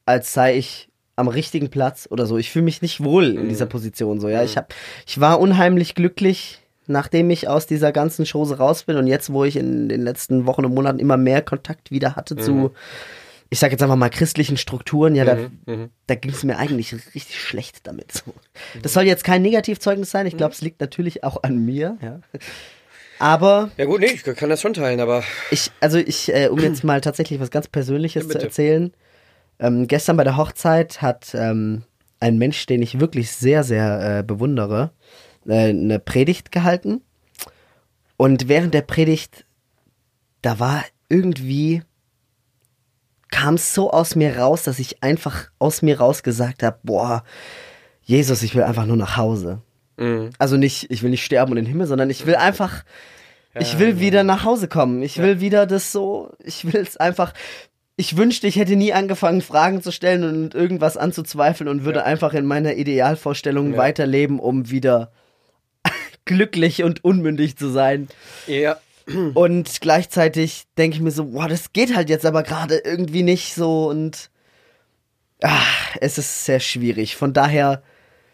S2: als sei ich am richtigen Platz oder so. Ich fühle mich nicht wohl in dieser Position so, ja. Ich hab, ich war unheimlich glücklich, nachdem ich aus dieser ganzen Chose raus bin und jetzt, wo ich in den letzten Wochen und Monaten immer mehr Kontakt wieder hatte zu, ich sag jetzt einfach mal christlichen Strukturen, ja, da,
S1: Mhm.
S2: da ging es mir eigentlich richtig schlecht damit. So. Das soll jetzt kein Negativzeugnis sein. Ich glaube, es liegt natürlich auch an mir, ja. Aber
S1: Ja gut, nee, ich kann das schon teilen, aber
S2: ich, also ich, äh, um jetzt mal tatsächlich was ganz Persönliches
S1: Ja,
S2: zu erzählen. Ähm, gestern bei der Hochzeit hat ähm, ein Mensch, den ich wirklich sehr, sehr äh, bewundere, äh, eine Predigt gehalten. Und während der Predigt, da war irgendwie, kam es so aus mir raus, dass ich einfach aus mir raus gesagt habe, boah, Jesus, ich will einfach nur nach Hause.
S1: Mhm.
S2: Also nicht, ich will nicht sterben und in den Himmel, sondern ich will einfach, ich will wieder nach Hause kommen. Ich will wieder das so, ich will es einfach. Ich wünschte, ich hätte nie angefangen, Fragen zu stellen und irgendwas anzuzweifeln und würde einfach in meiner Idealvorstellung
S1: Ja.
S2: weiterleben, um wieder glücklich und unmündig zu sein.
S1: ja,
S2: Und gleichzeitig denke ich mir so, boah, das geht halt jetzt aber gerade irgendwie nicht so und ah, es ist sehr schwierig. Von daher,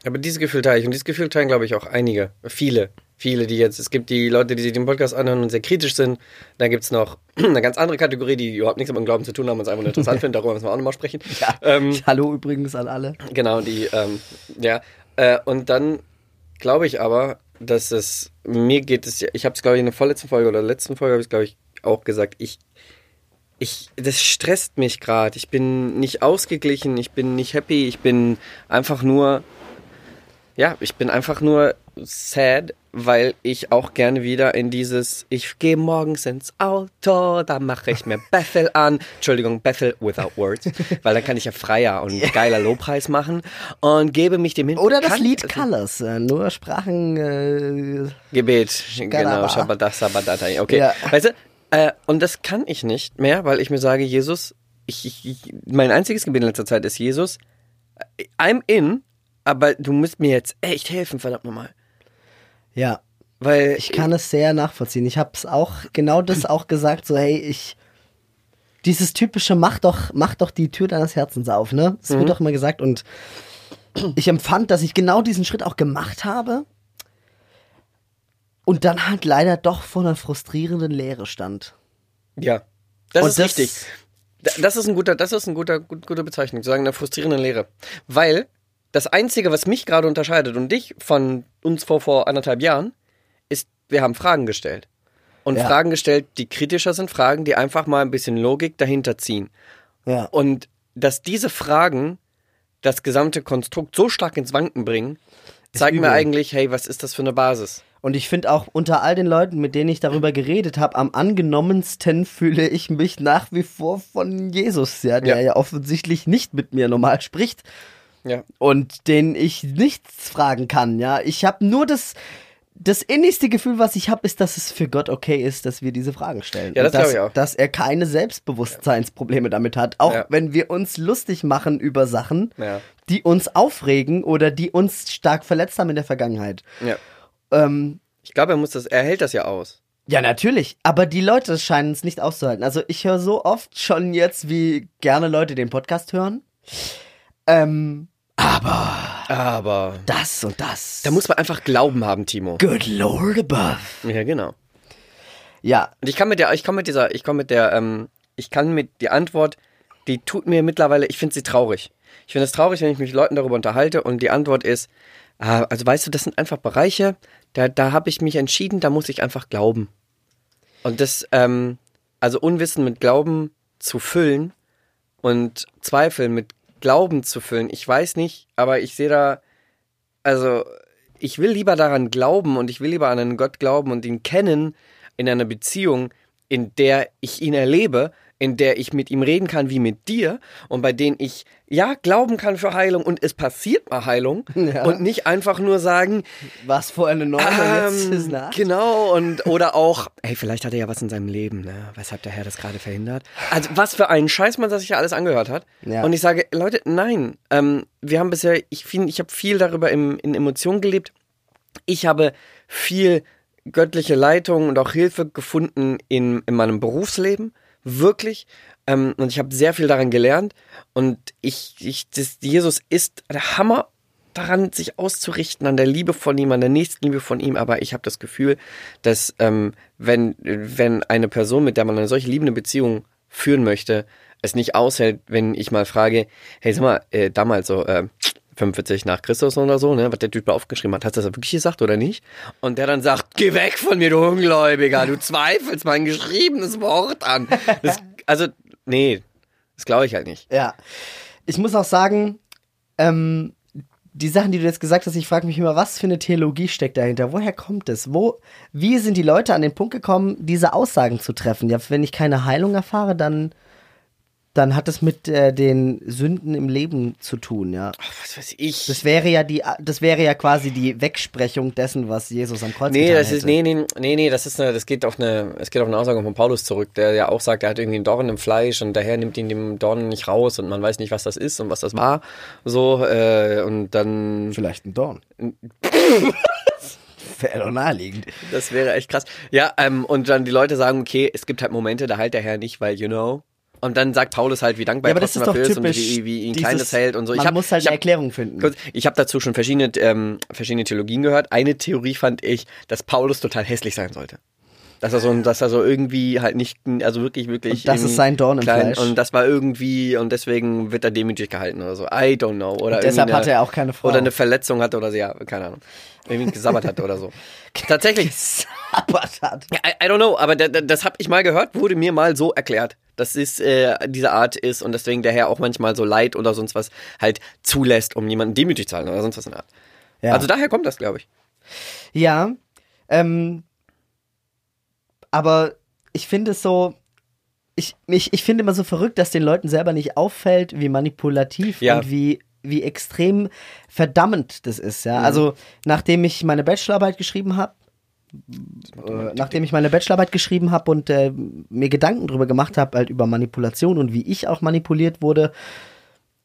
S1: aber dieses Gefühl teile ich und dieses Gefühl teilen, glaube ich, auch einige, viele, viele, die jetzt, es gibt die Leute, die sich den Podcast anhören und sehr kritisch sind, dann gibt's noch eine ganz andere Kategorie, die überhaupt nichts mit dem Glauben zu tun haben und es einfach nur interessant finden, darüber müssen wir auch nochmal sprechen.
S2: ja,
S1: Ähm,
S2: hallo übrigens an alle.
S1: Genau, die, ähm, ja. Äh, und dann glaube ich aber, dass es, mir geht es, ich habe es glaube ich in der vorletzten Folge oder letzten Folge habe ich glaube ich auch gesagt, ich, ich, das stresst mich gerade. Ich bin nicht ausgeglichen, ich bin nicht happy, ich bin einfach nur, ja, ich bin einfach nur sad, weil ich auch gerne wieder in dieses, ich gehe morgens ins Auto, da mache ich mir Bethel an. Entschuldigung, Bethel without words, weil dann kann ich ja freier und geiler Lobpreis machen und gebe mich dem hin.
S2: Oder das
S1: Kann-
S2: Lied Colors, äh, nur Sprachen. Äh,
S1: Gebet, genau,
S2: Galaba.
S1: Shabbat, Sabbatai, okay.
S2: Ja.
S1: Weißt du, äh, und das kann ich nicht mehr, weil ich mir sage, Jesus, ich, ich, ich, mein einziges Gebet in letzter Zeit ist, Jesus, I'm in, aber du musst mir jetzt echt helfen, verdammt nochmal.
S2: Ja,
S1: Weil
S2: ich kann es sehr nachvollziehen. Ich habe es auch genau das auch gesagt, so hey, ich dieses typische mach doch mach doch die Tür deines Herzens auf, ne? Das wird doch immer gesagt und ich empfand, dass ich genau diesen Schritt auch gemacht habe und dann halt leider doch vor einer frustrierenden Leere stand.
S1: Ja, das
S2: Und
S1: ist
S2: das-
S1: richtig. Da- Das ist ein guter, das ist ein guter, gut, gute Bezeichnung, zu sagen, eine frustrierende Lehre. Weil das Einzige, was mich gerade unterscheidet und dich von uns vor, vor anderthalb Jahren, ist, wir haben Fragen gestellt. Und
S2: Ja.
S1: Fragen gestellt, die kritischer sind, Fragen, die einfach mal ein bisschen Logik dahinter ziehen.
S2: Ja.
S1: Und dass diese Fragen das gesamte Konstrukt so stark ins Wanken bringen, zeigt mir eigentlich, hey, was ist das für eine Basis?
S2: Und ich finde auch unter all den Leuten, mit denen ich darüber geredet habe, am angenommensten fühle ich mich nach wie vor von Jesus, ja, der
S1: Ja.
S2: ja, offensichtlich nicht mit mir normal spricht
S1: Ja.
S2: und den ich nichts fragen kann, ja. Ich habe nur das das innigste Gefühl, was ich habe, ist, dass es für Gott okay ist, dass wir diese Fragen stellen.
S1: Ja, das
S2: dass,
S1: ich auch.
S2: dass er keine Selbstbewusstseinsprobleme damit hat. Auch
S1: Ja.
S2: wenn wir uns lustig machen über Sachen,
S1: Ja.
S2: die uns aufregen oder die uns stark verletzt haben in der Vergangenheit.
S1: Ja.
S2: Ähm,
S1: Ich glaube, er muss das, er hält das ja aus.
S2: ja, natürlich. Aber die Leute scheinen es nicht auszuhalten. Also ich höre so oft schon jetzt, wie gerne Leute den Podcast hören. Ähm, Aber
S1: Aber
S2: das und das.
S1: da muss man einfach Glauben haben, Timo.
S2: Good Lord above.
S1: Ja, genau.
S2: Ja,
S1: Und ich kann mit der, ich komme mit dieser, ich komme mit der, ähm, ich kann mit die Antwort, die tut mir mittlerweile, ich finde sie traurig. Ich finde es traurig, wenn ich mich mit Leuten darüber unterhalte und die Antwort ist, ah, also weißt du, das sind einfach Bereiche, da, da habe ich mich entschieden, da muss ich einfach glauben. Und das, ähm, also Unwissen mit Glauben zu füllen und Zweifel mit Glauben zu füllen, ich weiß nicht, aber ich sehe da, also ich will lieber daran glauben und ich will lieber an einen Gott glauben und ihn kennen in einer Beziehung, in der ich ihn erlebe, in der ich mit ihm reden kann wie mit dir und bei denen ich ja glauben kann für Heilung und es passiert mal Heilung
S2: Ja.
S1: und nicht einfach nur sagen,
S2: was vorher eine ist
S1: ähm,
S2: nach.
S1: genau und oder auch, hey, vielleicht hat er ja was in seinem Leben, ne? Weshalb der Herr das gerade verhindert. Also was für ein Scheiß man sich ja alles angehört hat.
S2: Ja.
S1: Und ich sage, Leute, nein, ähm, wir haben bisher, ich finde, ich habe viel darüber im, in Emotionen gelebt. Ich habe viel göttliche Leitung und auch Hilfe gefunden in, in meinem Berufsleben. Wirklich. Ähm, und ich habe sehr viel daran gelernt. Und ich, ich, das, Jesus ist der Hammer daran, sich auszurichten, an der Liebe von ihm, an der Nächstenliebe von ihm. Aber ich habe das Gefühl, dass ähm, wenn, wenn eine Person, mit der man eine solche liebende Beziehung führen möchte, es nicht aushält, wenn ich mal frage, hey, sag mal, äh, damals so, äh, 45 nach Christus oder so, ne, was der Typ da aufgeschrieben hat. Hast du das wirklich gesagt oder nicht? Und der dann sagt, geh weg von mir, du Ungläubiger, du zweifelst mein geschriebenes Wort an. Das, also, nee, das glaube ich halt nicht.
S2: Ja. Ich muss auch sagen, ähm, die Sachen, die du jetzt gesagt hast, ich frage mich immer, was für eine Theologie steckt dahinter? Woher kommt es? Wo, wie sind die Leute an den Punkt gekommen, diese Aussagen zu treffen? Ja, wenn ich keine Heilung erfahre, dann, dann hat es mit äh, den Sünden im Leben zu tun, ja.
S1: Was weiß ich.
S2: Das wäre ja die, das wäre ja quasi die Wegsprechung dessen, was Jesus am Kreuz
S1: Nee,
S2: getan
S1: das
S2: hätte.
S1: ist, nee, nee, nee, nee, das ist eine, das geht auf eine, es geht auf eine Aussage von Paulus zurück, der ja auch sagt, er hat irgendwie einen Dorn im Fleisch und daher nimmt ihn dem Dorn nicht raus und man weiß nicht, was das ist und was das war, so, äh, und dann,
S2: Vielleicht ein Dorn. wäre doch naheliegend.
S1: das wäre echt krass. Ja, ähm, und dann die Leute sagen, okay, es gibt halt Momente, da heilt der Herr nicht, weil, you know, und dann sagt Paulus halt, wie dankbar
S2: Ja, aber
S1: er
S2: das ist doch
S1: ist
S2: typisch.
S1: und wie, wie ihn
S2: dieses-
S1: Kleines hält und so.
S2: Man
S1: ich hab,
S2: muss halt
S1: ich
S2: eine Erklärung finden.
S1: Kurz, ich habe dazu schon verschiedene, ähm, verschiedene Theologien gehört. Eine Theorie fand ich, dass Paulus total hässlich sein sollte. Dass er so, dass er so irgendwie halt nicht, also wirklich, wirklich.
S2: Und das ist sein Dorn im
S1: Kleinen-
S2: Fleisch.
S1: Und das war irgendwie, und deswegen wird er demütig gehalten oder so. I don't know. Oder
S2: Deshalb
S1: irgendwie
S2: hatte er auch keine Frau.
S1: Oder eine Verletzung hatte oder so, ja, keine Ahnung. Irgendwie gesabbert hat oder so. Tatsächlich.
S2: Gesabbert hat.
S1: I, I don't know, aber da, da, das habe ich mal gehört, wurde mir mal so erklärt, dass es äh, diese Art ist und deswegen der Herr auch manchmal so Leid oder sonst was halt zulässt, um jemanden demütig zu halten oder sonst was in der Art.
S2: Ja.
S1: Also daher kommt das, glaube ich.
S2: Ja, ähm, aber ich finde es so, ich, ich, ich finde immer so verrückt, dass den Leuten selber nicht auffällt, wie manipulativ
S1: Ja.
S2: und wie, wie extrem verdammend das ist,
S1: Mhm.
S2: ja. Also, nachdem ich meine Bachelorarbeit geschrieben habe, äh, nachdem ich meine Bachelorarbeit geschrieben habe und äh, mir Gedanken drüber gemacht habe, halt über Manipulation und wie ich auch manipuliert wurde,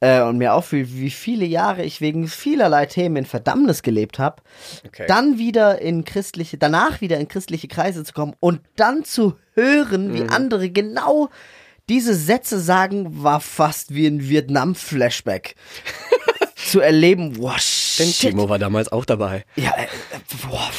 S2: äh, und mir auffiel, wie viele Jahre ich wegen vielerlei Themen in Verdammnis gelebt habe,
S1: Okay.
S2: dann wieder in christliche, danach wieder in christliche Kreise zu kommen und dann zu hören, wie andere genau diese Sätze sagen, war fast wie ein Vietnam-Flashback. Zu erleben, wow,
S1: Denn
S2: shit.
S1: Timo war damals auch dabei.
S2: Ja, äh, äh, boah,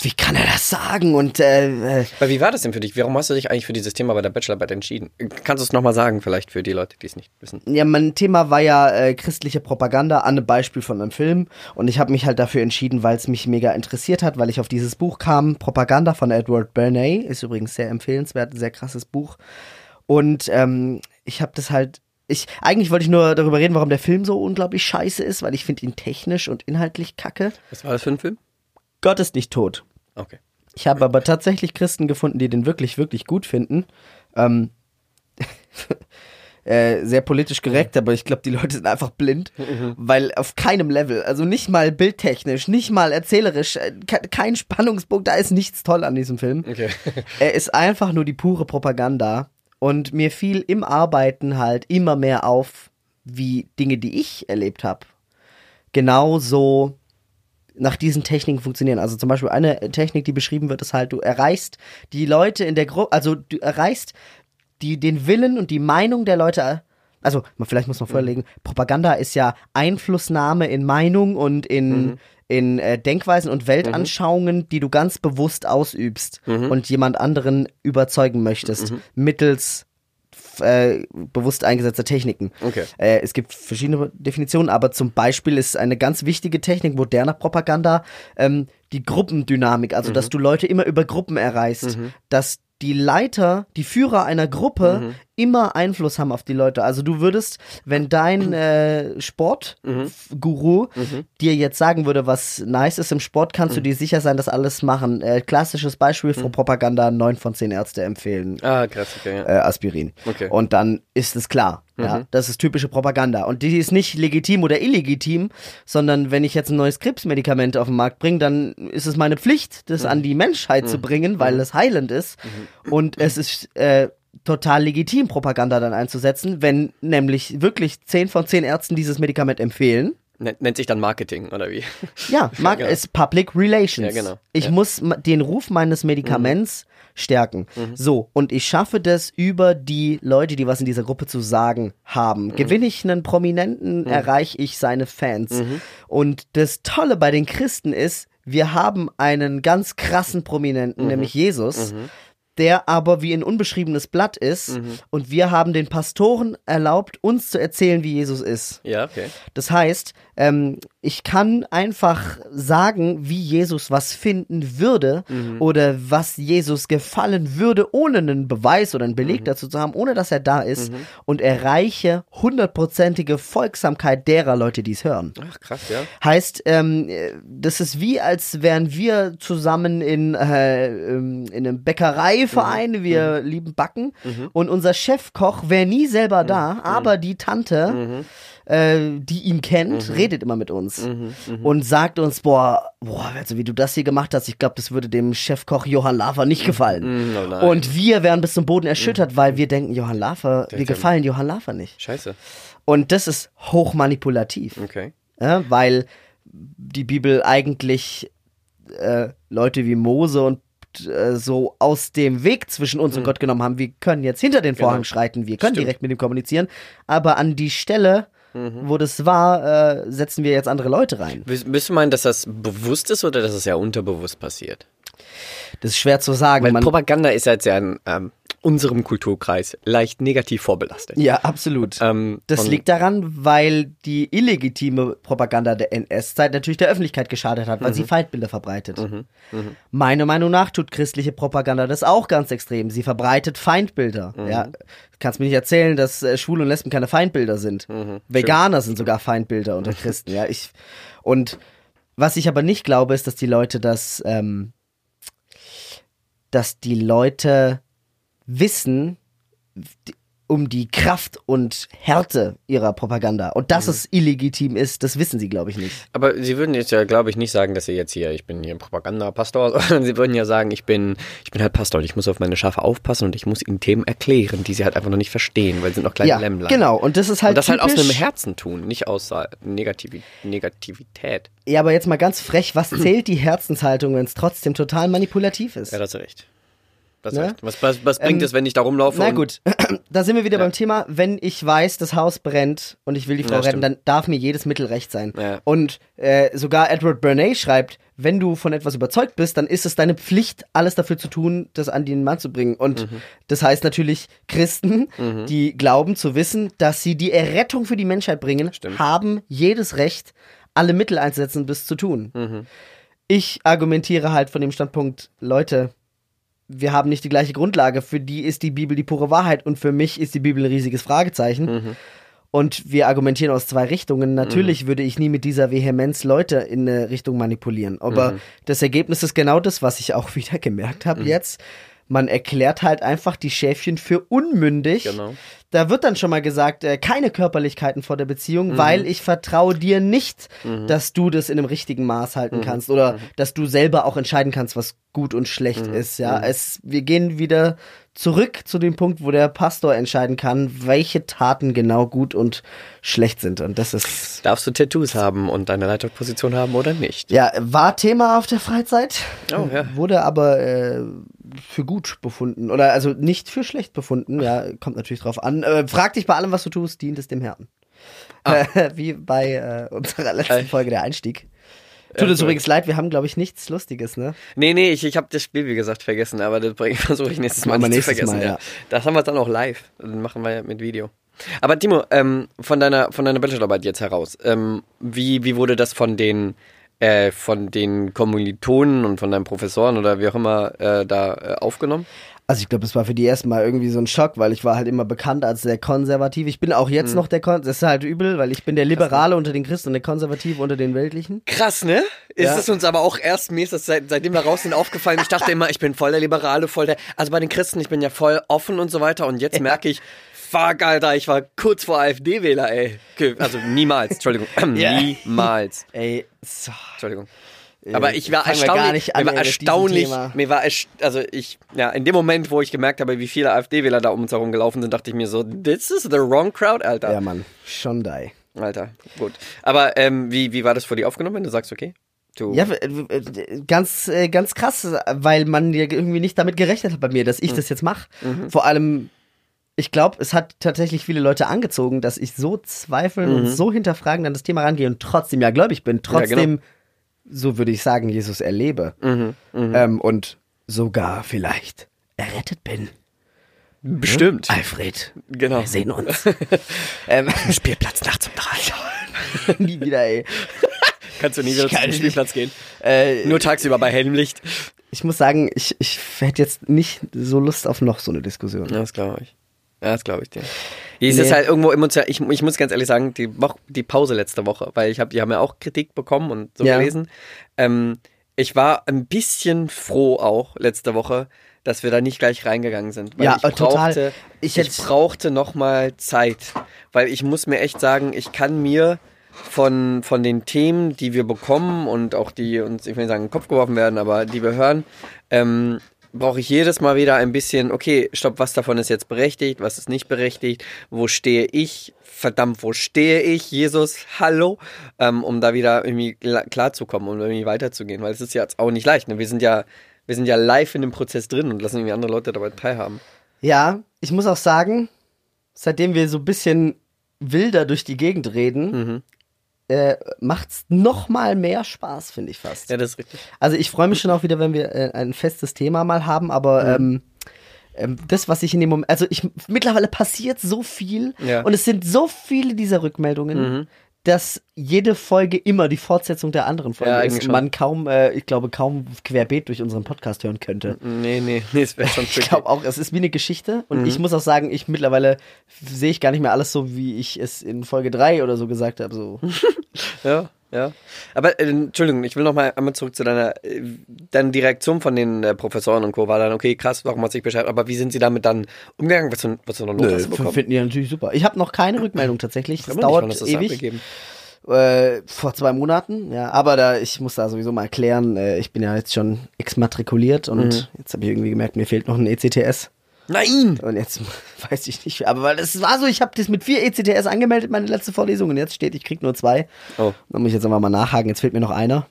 S2: wie kann er das sagen? Und äh, äh,
S1: Aber wie war das denn für dich? Warum hast du dich eigentlich für dieses Thema bei der Bachelorarbeit entschieden? Kannst du es nochmal sagen, vielleicht für die Leute, die es nicht wissen?
S2: Ja, mein Thema war ja äh, christliche Propaganda an einem Beispiel von einem Film. Und ich habe mich halt dafür entschieden, weil es mich mega interessiert hat, weil ich auf dieses Buch kam. Propaganda von Edward Bernay. Ist übrigens sehr empfehlenswert, ein sehr krasses Buch. Und ähm, ich habe das halt. Ich, eigentlich wollte ich nur darüber reden, warum der Film so unglaublich scheiße ist, weil ich finde ihn technisch und inhaltlich kacke.
S1: Was war das für ein Film?
S2: Gott ist nicht tot.
S1: Okay.
S2: Ich habe aber tatsächlich Christen gefunden, die den wirklich, wirklich gut finden. Ähm, äh, sehr politisch korrekt, aber ich glaube, die Leute sind einfach blind, weil auf keinem Level, also nicht mal bildtechnisch, nicht mal erzählerisch, äh, ke- kein Spannungspunkt, da ist nichts toll an diesem Film.
S1: Okay.
S2: Er ist einfach nur die pure Propaganda und mir fiel im Arbeiten halt immer mehr auf, wie Dinge, die ich erlebt habe, genauso nach diesen Techniken funktionieren. Also zum Beispiel eine Technik, die beschrieben wird, ist halt, du erreichst die Leute in der Gruppe, also du erreichst die, den Willen und die Meinung der Leute also vielleicht muss man vorlegen, Propaganda ist ja Einflussnahme in Meinung und in, in äh, Denkweisen und Weltanschauungen, die du ganz bewusst ausübst und jemand anderen überzeugen möchtest, mittels f- äh, bewusst eingesetzter Techniken.
S1: Okay.
S2: Äh, es gibt verschiedene Definitionen, aber zum Beispiel ist eine ganz wichtige Technik moderner Propaganda ähm, die Gruppendynamik, also dass du Leute immer über Gruppen erreichst, dass die Leiter, die Führer einer Gruppe immer Einfluss haben auf die Leute. Also du würdest, wenn dein äh, Sportguru dir jetzt sagen würde, was nice ist im Sport, kannst du dir sicher sein, dass alles machen. Äh, klassisches Beispiel für Propaganda, neun von zehn Ärzte empfehlen
S1: Ah, krass, okay, ja.
S2: äh, Aspirin.
S1: Okay.
S2: Und dann ist es klar. Ja, das ist typische Propaganda. Und die ist nicht legitim oder illegitim, sondern wenn ich jetzt ein neues Krebsmedikament auf den Markt bringe, dann ist es meine Pflicht, das an die Menschheit zu bringen, weil es heilend ist. Und es ist äh, total legitim, Propaganda dann einzusetzen, wenn nämlich wirklich 10 von 10 Ärzten dieses Medikament empfehlen.
S1: Nennt, sich dann Marketing, oder wie?
S2: Ja, mag
S1: genau.
S2: ist Public Relations.
S1: Ja, genau.
S2: Ich
S1: Ja. Mhm.
S2: muss den Ruf meines Medikaments stärken. So, und ich schaffe das über die Leute, die was in dieser Gruppe zu sagen haben.
S1: Mhm.
S2: Gewinne ich einen Prominenten, erreiche ich seine Fans.
S1: Mhm.
S2: Und das Tolle bei den Christen ist, wir haben einen ganz krassen
S1: Mhm.
S2: Prominenten, nämlich Jesus. Der aber wie ein unbeschriebenes Blatt ist
S1: Mhm.
S2: und wir haben den Pastoren erlaubt, uns zu erzählen, wie Jesus ist.
S1: Ja, okay.
S2: Das heißt, ähm, ich kann einfach sagen, wie Jesus was finden würde oder was Jesus gefallen würde, ohne einen Beweis oder einen Beleg dazu zu haben, ohne dass er da ist und erreiche hundertprozentige Folgsamkeit derer Leute, die es hören.
S1: Ach, krass, ja.
S2: Heißt, ähm, äh, das ist wie, als wären wir zusammen in, äh, ähm, in einem Bäckereiverein, wir lieben Backen und unser Chefkoch wäre nie selber da, aber die Tante, äh, die ihn kennt, redet immer mit uns und sagt uns, boah, boah, also wie du das hier gemacht hast, ich glaube, das würde dem Chefkoch Johann Lafer nicht gefallen.
S1: Oh
S2: und wir wären bis zum Boden erschüttert, weil wir denken, Johann Lafer, wir gefallen Johann Lafer nicht.
S1: Scheiße.
S2: Und das ist hochmanipulativ.
S1: Okay.
S2: Ja, weil die Bibel eigentlich äh, Leute wie Mose und äh, so aus dem Weg zwischen uns und Gott genommen haben. Wir können jetzt hinter den Vorhang
S1: Genau.
S2: schreiten, wir können
S1: Stimmt.
S2: direkt mit ihm kommunizieren, aber an die Stelle, wo das war, äh, setzen wir jetzt andere Leute rein.
S1: Willst du meinen, dass das bewusst ist oder dass es ja unterbewusst passiert?
S2: Das ist schwer zu sagen.
S1: Weil
S2: Man,
S1: Propaganda ist jetzt ja in ähm, unserem Kulturkreis leicht negativ vorbelastet.
S2: ja, absolut.
S1: Ähm,
S2: Das liegt daran, weil die illegitime Propaganda der NS-Zeit natürlich der Öffentlichkeit geschadet hat, weil
S1: Mhm.
S2: sie Feindbilder verbreitet. Meiner Meinung nach tut christliche Propaganda das auch ganz extrem. Sie verbreitet Feindbilder.
S1: Mhm.
S2: Ja, kannst mir nicht erzählen, dass äh, Schwule und Lesben keine Feindbilder sind.
S1: Mhm.
S2: Veganer sind sogar Feindbilder unter Christen. ja, ich und was ich aber nicht glaube, ist, dass die Leute das, ähm, dass die Leute wissen, um die Kraft und Härte ihrer Propaganda. Und dass es illegitim ist, das wissen sie, glaube ich, nicht.
S1: Aber sie würden jetzt ja, glaube ich, nicht sagen, dass sie jetzt hier, ich bin hier ein Propagandapastor, sondern sie würden ja sagen, ich bin, ich bin halt Pastor und ich muss auf meine Schafe aufpassen und ich muss ihnen Themen erklären, die sie halt einfach noch nicht verstehen, weil sie sind noch kleine
S2: ja,
S1: Lämmlein.
S2: genau. Und das ist halt
S1: Und das halt aus einem Herzen tun, nicht aus Negativi Negativität.
S2: Ja, aber jetzt mal ganz frech, was zählt die Herzenshaltung, wenn es trotzdem total manipulativ ist?
S1: Ja, das du recht. Das
S2: Ne?
S1: recht. Was, was, was bringt
S2: Ähm,
S1: es, wenn ich da rumlaufe?
S2: Na gut, da sind wir wieder beim Thema, wenn ich weiß, das Haus brennt und ich will die Frau
S1: Ja,
S2: retten,
S1: stimmt.
S2: dann darf mir jedes Mittel recht sein.
S1: Ja.
S2: Und äh, sogar Edward Bernay schreibt, wenn du von etwas überzeugt bist, dann ist es deine Pflicht, alles dafür zu tun, das an den Mann zu bringen. Und
S1: Mhm.
S2: das heißt natürlich, Christen, die glauben zu wissen, dass sie die Errettung für die Menschheit bringen,
S1: Stimmt.
S2: haben jedes Recht, alle Mittel einzusetzen, das zu tun.
S1: Mhm.
S2: Ich argumentiere halt von dem Standpunkt, Leute, wir haben nicht die gleiche Grundlage. Für die ist die Bibel die pure Wahrheit und für mich ist die Bibel ein riesiges Fragezeichen.
S1: Mhm.
S2: Und wir argumentieren aus zwei Richtungen. Natürlich würde ich nie mit dieser Vehemenz Leute in eine Richtung manipulieren. Aber
S1: Mhm.
S2: das Ergebnis ist genau das, was ich auch wieder gemerkt
S1: Mhm.
S2: habe jetzt. Man erklärt halt einfach die Schäfchen für unmündig.
S1: Genau.
S2: Da wird dann schon mal gesagt, äh, keine Körperlichkeiten vor der Beziehung,
S1: Mhm.
S2: weil ich vertraue dir nicht, dass du das in einem richtigen Maß
S1: Mhm.
S2: halten kannst oder dass du selber auch entscheiden kannst, was gut und schlecht
S1: Mhm.
S2: ist. Ja, es, wir gehen wieder zurück zu dem Punkt, wo der Pastor entscheiden kann, welche Taten genau gut und schlecht sind. Und das ist
S1: Darfst du Tattoos haben und deine Leiterposition haben oder nicht?
S2: ja war Thema auf der Freizeit,
S1: Oh, ja.
S2: wurde aber äh, für gut befunden. Oder also nicht für schlecht befunden. Ja, kommt natürlich drauf an. Äh, frag dich bei allem, was du tust, dient es dem Herrn.
S1: Ah.
S2: Wie bei äh, unserer letzten Folge, der Einstieg. Tut uns übrigens leid, wir haben, glaube ich, nichts Lustiges, ne?
S1: Nee, nee, ich, ich habe das Spiel, wie gesagt, vergessen, aber das versuche ich nächstes Mal nicht zu vergessen.
S2: Mal,
S1: ja.
S2: ja.
S1: Das haben wir dann auch live. Dann machen wir ja mit Video. Aber Timo, ähm, von deiner von deiner Bachelorarbeit jetzt heraus, ähm, wie, wie wurde das von den äh, von den Kommilitonen und von deinen Professoren oder wie auch immer äh, da äh, aufgenommen?
S2: Also ich glaube, es war für die erstmal irgendwie so ein Schock, weil ich war halt immer bekannt als der Konservative. Ich bin auch
S1: Mhm.
S2: jetzt noch der Kon Das ist halt übel, weil ich bin der Liberale unter den Christen und der Konservative unter den Weltlichen.
S1: Krass, ne? Ist
S2: Ja.
S1: es uns aber auch erst, mir ist das seit, seitdem wir raus sind aufgefallen. Ich dachte immer, ich bin voll der Liberale, voll der. Also bei den Christen, ich bin ja voll offen und so weiter. Und jetzt merke ich, fuck, Alter, ich war kurz vor AfD-Wähler, ey. Also niemals, Entschuldigung. Niemals.
S2: Ey, so.
S1: Entschuldigung. Aber ich war erstaunlich,
S2: nicht an,
S1: mir war erstaunlich, mir war, also ich, ja, in dem Moment, wo ich gemerkt habe, wie viele AfD-Wähler da um uns herum gelaufen sind, dachte ich mir so, this is the wrong crowd, Alter.
S2: Ja, Mann. Schon die.
S1: Alter, gut. Aber ähm, wie, wie war das für dich aufgenommen, wenn du sagst, okay? Du,
S2: Ja, äh, äh, ganz, äh, ganz krass, weil man ja irgendwie nicht damit gerechnet hat bei mir, dass
S1: Mhm.
S2: ich das jetzt mache. Vor allem, ich glaube, es hat tatsächlich viele Leute angezogen, dass ich so zweifeln und so hinterfragen an das Thema rangehe und trotzdem ja gläubig bin, trotzdem,
S1: Mhm. genau.
S2: so würde ich sagen, Jesus erlebe.
S1: Mhm,
S2: Ähm, und sogar vielleicht errettet bin.
S1: bestimmt.
S2: Alfred,
S1: Genau.
S2: wir sehen uns. ähm,
S1: Spielplatz nachts um drei.
S2: nie wieder, ey.
S1: Kannst du nie wieder zum. Spielplatz gehen.
S2: Äh,
S1: Nur tagsüber bei hellem Licht.
S2: ich muss sagen, ich, ich hätte jetzt nicht so Lust auf noch so eine Diskussion.
S1: Ja, das glaube ich. Ja, das glaube ich dir. Es ist
S2: Nee.
S1: halt irgendwo emotional. Ich, ich muss ganz ehrlich sagen, die, Woche, die Pause letzte Woche, weil ich habe, die haben ja auch Kritik bekommen und so
S2: Ja.
S1: gelesen. Ähm, ich war ein bisschen froh auch letzte Woche, dass wir da nicht gleich reingegangen sind.
S2: Ja,
S1: ich
S2: total.
S1: brauchte,
S2: Ich
S1: ich, brauchte noch mal Zeit, weil ich muss mir echt sagen, ich kann mir von, von den Themen, die wir bekommen und auch die uns, ich will nicht sagen, in den Kopf geworfen werden, aber die wir hören, ähm, brauche ich jedes Mal wieder ein bisschen, okay, stopp, was davon ist jetzt berechtigt, was ist nicht berechtigt, wo stehe ich, verdammt, wo stehe ich, Jesus, hallo, ähm, um da wieder irgendwie kla- klarzukommen und irgendwie weiterzugehen, weil es ist ja jetzt auch nicht leicht, ne? wir sind ja, wir sind ja live in dem Prozess drin und lassen irgendwie andere Leute dabei teilhaben.
S2: Ja, ich muss auch sagen, seitdem wir so ein bisschen wilder durch die Gegend reden,
S1: Mhm.
S2: Äh, macht's noch mal mehr Spaß, finde ich fast.
S1: Ja, das ist richtig.
S2: Also ich freue mich schon auch wieder, wenn wir äh, ein festes Thema mal haben, aber
S1: Mhm.
S2: ähm, ähm, das, was ich in dem Moment, also ich mittlerweile passiert so viel
S1: Ja. Mhm.
S2: und es sind so viele dieser Rückmeldungen, dass jede Folge immer die Fortsetzung der anderen Folge
S1: Ja,
S2: ist und man kaum, äh, ich glaube, kaum querbeet durch unseren Podcast hören könnte.
S1: Nee, nee, nee, es wäre schon
S2: Ich
S1: tricky.
S2: glaube auch, es ist wie eine Geschichte und
S1: Mhm.
S2: ich muss auch sagen, ich mittlerweile sehe ich gar nicht mehr alles so, wie ich es in Folge 3 oder so gesagt habe. So.
S1: Ja, ja. Aber äh, Entschuldigung, ich will noch mal einmal zurück zu deiner, äh, dann die Reaktion von den äh, Professoren und Co. war dann, okay, krass, warum hat sich bescheuert, aber wie sind sie damit dann umgegangen? Was was eine Note hast bekommen?
S2: finden die natürlich super. Ich habe noch keine Rückmeldung tatsächlich. Das
S1: nicht,
S2: dauert
S1: du das
S2: ewig.
S1: abgegeben?
S2: Äh, vor zwei Monaten, ja. Aber da, ich muss da sowieso mal erklären, äh, ich bin ja jetzt schon exmatrikuliert und
S1: Mhm.
S2: jetzt habe ich irgendwie gemerkt, mir fehlt noch ein ECTS.
S1: Nein!
S2: Und jetzt weiß ich nicht, aber weil das war so, ich habe das mit vier ECTS angemeldet, meine letzte Vorlesung, und jetzt steht, ich krieg nur zwei.
S1: Oh,
S2: Da muss ich jetzt einfach mal nachhaken, jetzt fehlt mir noch einer.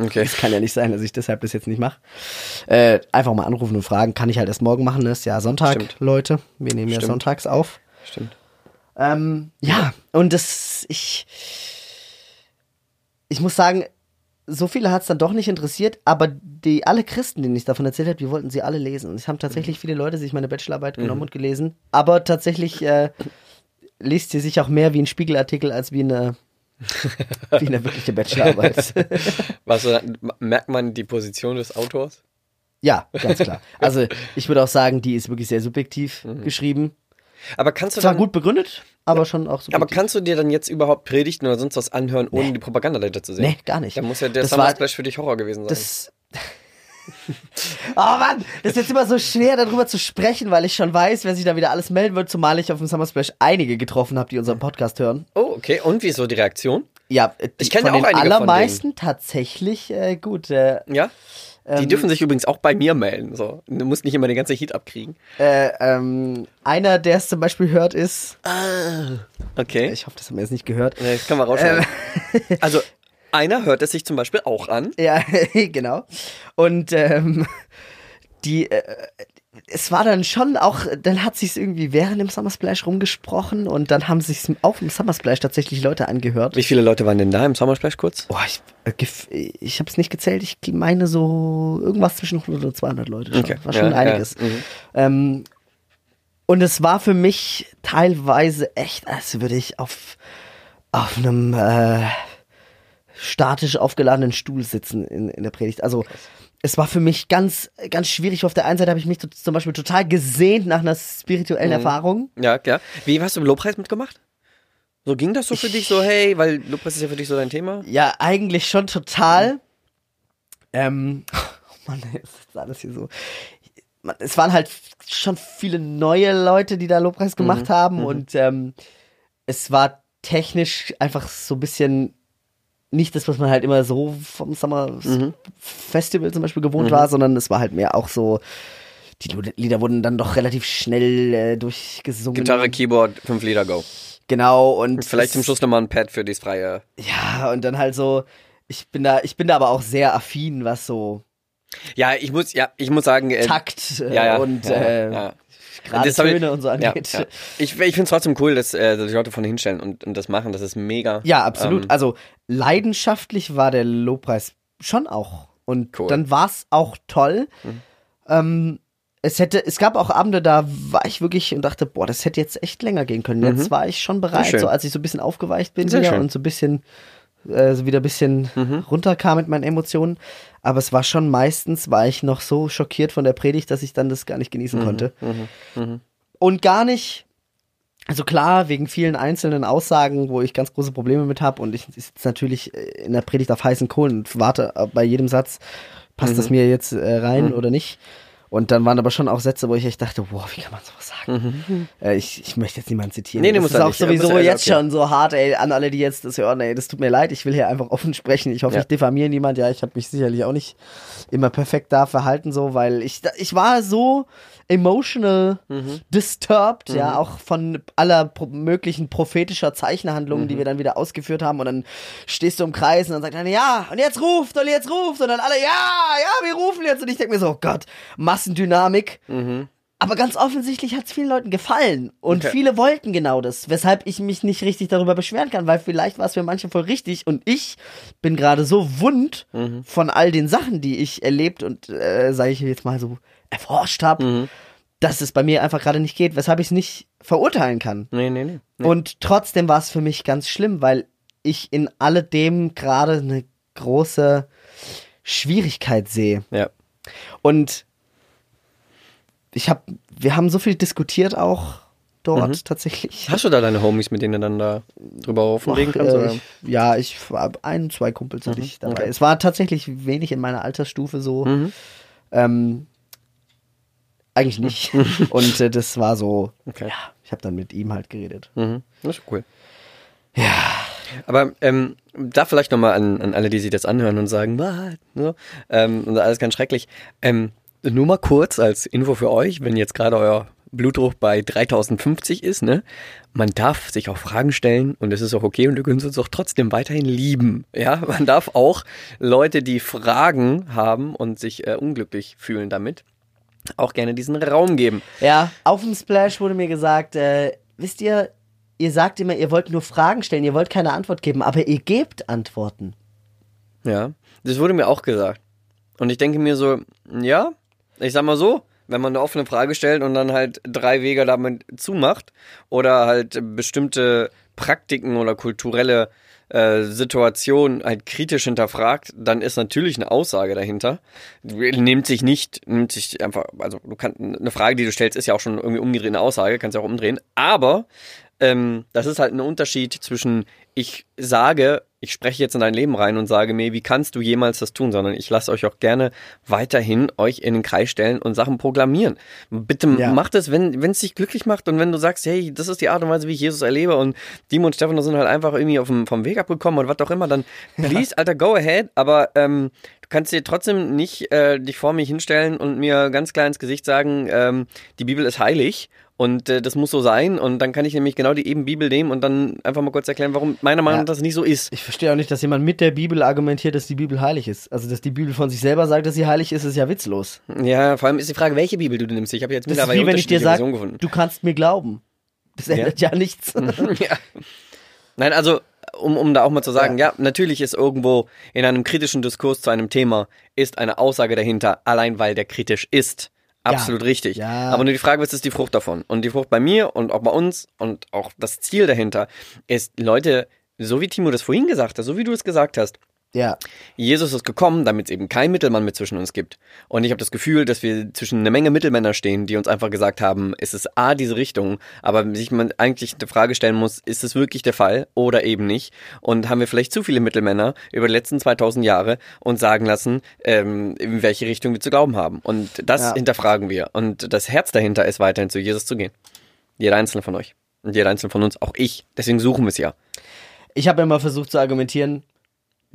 S1: okay.
S2: Das kann ja nicht sein, dass ich deshalb das jetzt nicht mache. Äh, einfach mal anrufen und fragen, kann ich halt erst morgen machen, ne? ist ja Sonntag,
S1: Stimmt.
S2: Leute. Wir nehmen ja
S1: Stimmt.
S2: sonntags auf.
S1: Stimmt.
S2: Ähm, ja, und das, ich, ich muss sagen, so viele hat es dann doch nicht interessiert, aber die alle Christen, denen ich davon erzählt habe, die wollten sie alle lesen. Und es haben tatsächlich viele Leute sich meine Bachelorarbeit genommen und gelesen. Aber tatsächlich äh, liest sie sich auch mehr wie ein Spiegelartikel als wie eine, wie eine wirkliche Bachelorarbeit.
S1: Was, merkt man die Position des Autors?
S2: ja, ganz klar. Also ich würde auch sagen, die ist wirklich sehr subjektiv geschrieben.
S1: Aber kannst du
S2: Zwar
S1: dann,
S2: gut begründet, aber schon auch subjektiv.
S1: aber kannst du dir dann jetzt überhaupt Predigten oder sonst was anhören, ohne die Propaganda dahinter zu sehen?
S2: Nee, gar nicht.
S1: Da muss ja der
S2: Das
S1: Summer
S2: war-
S1: Splash für dich Horror gewesen sein.
S2: Das. Oh Mann, das ist jetzt immer so schwer darüber zu sprechen, weil ich schon weiß, wer sich da wieder alles melden wird, zumal ich auf dem Summer Splash einige getroffen habe, die unseren Podcast hören.
S1: oh, okay. Und wieso die Reaktion?
S2: Ja, die,
S1: Ich kenn
S2: von
S1: auch
S2: den
S1: einige von
S2: allermeisten tatsächlich äh, gut. Äh,
S1: Ja? Die
S2: Ähm,
S1: dürfen sich übrigens auch bei mir melden. So. Du musst nicht immer den ganzen Heat abkriegen.
S2: äh, ähm, einer, der es zum Beispiel hört, ist.
S1: Okay.
S2: Ich hoffe, das haben wir jetzt nicht gehört.
S1: Ja, das kann man rausschneiden. Also, einer hört es sich zum Beispiel auch an.
S2: Ja, genau. Und ähm, die, äh, es war dann schon auch, dann hat sich irgendwie während dem Summer Splash rumgesprochen und dann haben sich auch im Summer Splash tatsächlich Leute angehört.
S1: Wie viele Leute waren denn da im Summer Splash kurz?
S2: Boah, ich, äh, ich habe es nicht gezählt. Ich meine so irgendwas zwischen 100 und 200 Leute. Schon.
S1: Okay.
S2: War schon
S1: Ja,
S2: einiges.
S1: ja, mhm.
S2: Ähm, und es war für mich teilweise echt, als würde ich auf, auf einem äh, statisch aufgeladenen Stuhl sitzen in, in der Predigt. Also es war für mich ganz, ganz schwierig. Auf der einen Seite habe ich mich zum Beispiel total gesehnt nach einer spirituellen
S1: Mhm.
S2: Erfahrung.
S1: Ja, klar. Wie hast du im Lobpreis mitgemacht? So ging das so für dich so, hey, weil Lobpreis ist ja für dich so dein Thema?
S2: Ja, eigentlich schon total. Ähm, oh Mann, ist das alles hier so. Es waren halt schon viele neue Leute, die da Lobpreis gemacht haben und ähm, es war technisch einfach so ein bisschen nicht das, was man halt immer so vom Summer Festival zum Beispiel gewohnt war, sondern es war halt mehr auch so, die Lieder wurden dann doch relativ schnell äh, durchgesungen.
S1: Gitarre, Keyboard, fünf Lieder, go.
S2: Genau, und
S1: Vielleicht zum Schluss nochmal ein Pad für das freie.
S2: Ja, und dann halt so, ich bin da, ich bin da aber auch sehr affin, was so
S1: Ja, ich muss, ja, ich muss sagen, äh,
S2: Takt äh,
S1: ja, ja,
S2: und
S1: ja,
S2: äh,
S1: ja.
S2: gerade
S1: hab ich-
S2: Töne und so angeht.
S1: Ja,
S2: Ja,
S1: ja. Ich, ich finde es trotzdem cool, dass, äh, die Leute vorne hinstellen und, und das machen. Das ist mega.
S2: absolut.
S1: Ähm,
S2: also leidenschaftlich war der Lobpreis schon auch. Und
S1: Cool. Mhm.
S2: dann war es auch toll. Ähm, es hätte, es gab auch Abende, da war ich wirklich und dachte, boah, das hätte jetzt echt länger gehen können. Jetzt war ich schon bereit,
S1: Mhm.
S2: so als ich so ein bisschen aufgeweicht bin.
S1: Mhm.
S2: und so ein bisschen äh, so wieder ein bisschen runterkam mit meinen Emotionen. Aber es war schon meistens, war ich noch so schockiert von der Predigt, dass ich dann das gar nicht genießen
S1: Mhm.
S2: konnte. Und gar nicht, also klar, wegen vielen einzelnen Aussagen, wo ich ganz große Probleme mit habe und ich sitze natürlich äh, in der Predigt auf heißen Kohlen und warte äh, bei jedem Satz, passt
S1: Mhm.
S2: das mir jetzt äh, rein oder nicht. Und dann waren aber schon auch Sätze, wo ich echt dachte, wow, wie kann man sowas sagen? Äh, ich, ich möchte jetzt niemanden zitieren.
S1: Mhm. Nee, nee,
S2: das
S1: muss
S2: ist auch
S1: nicht. Ja,
S2: sowieso
S1: er-
S2: jetzt
S1: okay.
S2: schon so hart, ey, an alle, die jetzt das hören, ey, das tut mir leid, ich will hier einfach offen sprechen. Ich hoffe,
S1: Ja.
S2: ich diffamiere niemand. Ja, ich habe mich sicherlich auch nicht immer perfekt da verhalten, so, weil ich, ich war so emotional
S1: Mhm.
S2: disturbed, ja, auch von aller möglichen prophetischer Zeichenhandlungen,
S1: Mhm.
S2: die wir dann wieder ausgeführt haben. Und dann stehst du im Kreis und dann sagt einer, ja, und jetzt ruft, und jetzt ruft, und dann alle, ja, ja, wir rufen jetzt. Und ich denke mir so, oh Gott, Massendynamik. Aber ganz offensichtlich hat es vielen Leuten gefallen. Und
S1: Okay.
S2: viele wollten genau das, weshalb ich mich nicht richtig darüber beschweren kann, weil vielleicht war es für manche voll richtig und ich bin gerade so wund von all den Sachen, die ich erlebt und, äh, sage ich jetzt mal so, erforscht habe, dass es bei mir einfach gerade nicht geht, weshalb ich es nicht verurteilen kann.
S1: Nee, nee, nee. nee.
S2: Und trotzdem war es für mich ganz schlimm, weil ich in alledem gerade eine große Schwierigkeit sehe.
S1: Ja.
S2: Und ich habe, wir haben so viel diskutiert auch dort tatsächlich.
S1: Hast du da deine Homies, mit denen du dann da drüber
S2: Ach,
S1: kannst?
S2: äh,
S1: Oder?
S2: ich, ja, ich habe ein, zwei Kumpels hatte ich dabei.
S1: okay.
S2: Es war tatsächlich wenig in meiner Altersstufe so.
S1: Mhm.
S2: Ähm, eigentlich nicht. Und äh, das war so,
S1: Okay.
S2: ja, ich habe dann mit ihm halt geredet.
S1: Mhm. Das ist cool. Ja. Aber ähm, da vielleicht nochmal an, an alle, die sich das anhören und sagen, was? So, ähm, und alles ganz schrecklich. Ähm, nur mal kurz als Info für euch, wenn jetzt gerade euer Blutdruck bei 3050 ist, ne? Man darf sich auch Fragen stellen und es ist auch okay und du kannst uns auch trotzdem weiterhin lieben. Ja, man darf auch Leute, die Fragen haben und sich äh, unglücklich fühlen damit, auch gerne diesen Raum geben.
S2: Ja, auf dem Splash wurde mir gesagt, äh, wisst ihr, ihr sagt immer, ihr wollt nur Fragen stellen, ihr wollt keine Antwort geben, aber ihr gebt Antworten.
S1: Ja, das wurde mir auch gesagt. Und ich denke mir so, ja, ich sag mal so, wenn man eine offene Frage stellt und dann halt drei Wege damit zumacht oder halt bestimmte Praktiken oder kulturelle äh, Situationen halt kritisch hinterfragt, dann ist natürlich eine Aussage dahinter. Nimmt sich nicht, nimmt sich einfach, also du kannst eine Frage, die du stellst, ist ja auch schon irgendwie umgedreht Aussage, kannst ja auch umdrehen. Aber ähm, das ist halt ein Unterschied zwischen ich sage, ich spreche jetzt in dein Leben rein und sage mir, wie kannst du jemals das tun, sondern ich lasse euch auch gerne weiterhin euch in den Kreis stellen und Sachen proklamieren. Bitte
S2: Ja.
S1: macht es, wenn es dich glücklich macht und wenn du sagst, hey, das ist die Art und Weise, wie ich Jesus erlebe und Dimo und Stefan sind halt einfach irgendwie auf dem, vom Weg abgekommen und was auch immer, dann please, Alter, go ahead, aber ähm, du kannst dir trotzdem nicht äh, dich vor mich hinstellen und mir ganz klar ins Gesicht sagen, ähm, die Bibel ist heilig und äh, das muss so sein und dann kann ich nämlich genau die eben Bibel nehmen und dann einfach mal kurz erklären, warum meiner Meinung
S2: Ja.
S1: nach das nicht so ist.
S2: Ich verstehe auch nicht, dass jemand mit der Bibel argumentiert, dass die Bibel heilig ist. Also, dass die Bibel von sich selber sagt, dass sie heilig ist, ist ja witzlos.
S1: Ja, vor allem ist die Frage, welche Bibel du nimmst. Ich habe jetzt mittlerweile
S2: wie wenn ich dir
S1: Versionen gefunden.
S2: du kannst mir glauben. Das ändert ja, nichts.
S1: ja. Nein, also um, um da auch mal zu sagen, ja. natürlich ist irgendwo in einem kritischen Diskurs zu einem Thema ist eine Aussage dahinter, allein weil der kritisch ist. Absolut richtig.
S2: Ja.
S1: Aber nur die Frage, was ist die Frucht davon? Und die Frucht bei mir und auch bei uns und auch das Ziel dahinter ist, Leute, so wie Timo das vorhin gesagt hat, so wie du es gesagt hast,
S2: ja.
S1: Jesus ist gekommen, damit es eben kein Mittelmann mehr zwischen uns gibt. Und ich habe das Gefühl, dass wir zwischen eine Menge Mittelmänner stehen, die uns einfach gesagt haben, es ist A, diese Richtung, aber sich man eigentlich eine Frage stellen muss, ist es wirklich der Fall oder eben nicht? Und haben wir vielleicht zu viele Mittelmänner über die letzten 2000 Jahre uns sagen lassen, ähm, in welche Richtung wir zu glauben haben? Und das
S2: Ja.
S1: hinterfragen wir. Und das Herz dahinter ist weiterhin zu Jesus zu gehen. Jeder einzelne von euch. Und jeder einzelne von uns, auch ich. Deswegen suchen wir es ja.
S2: Ich habe immer versucht zu argumentieren,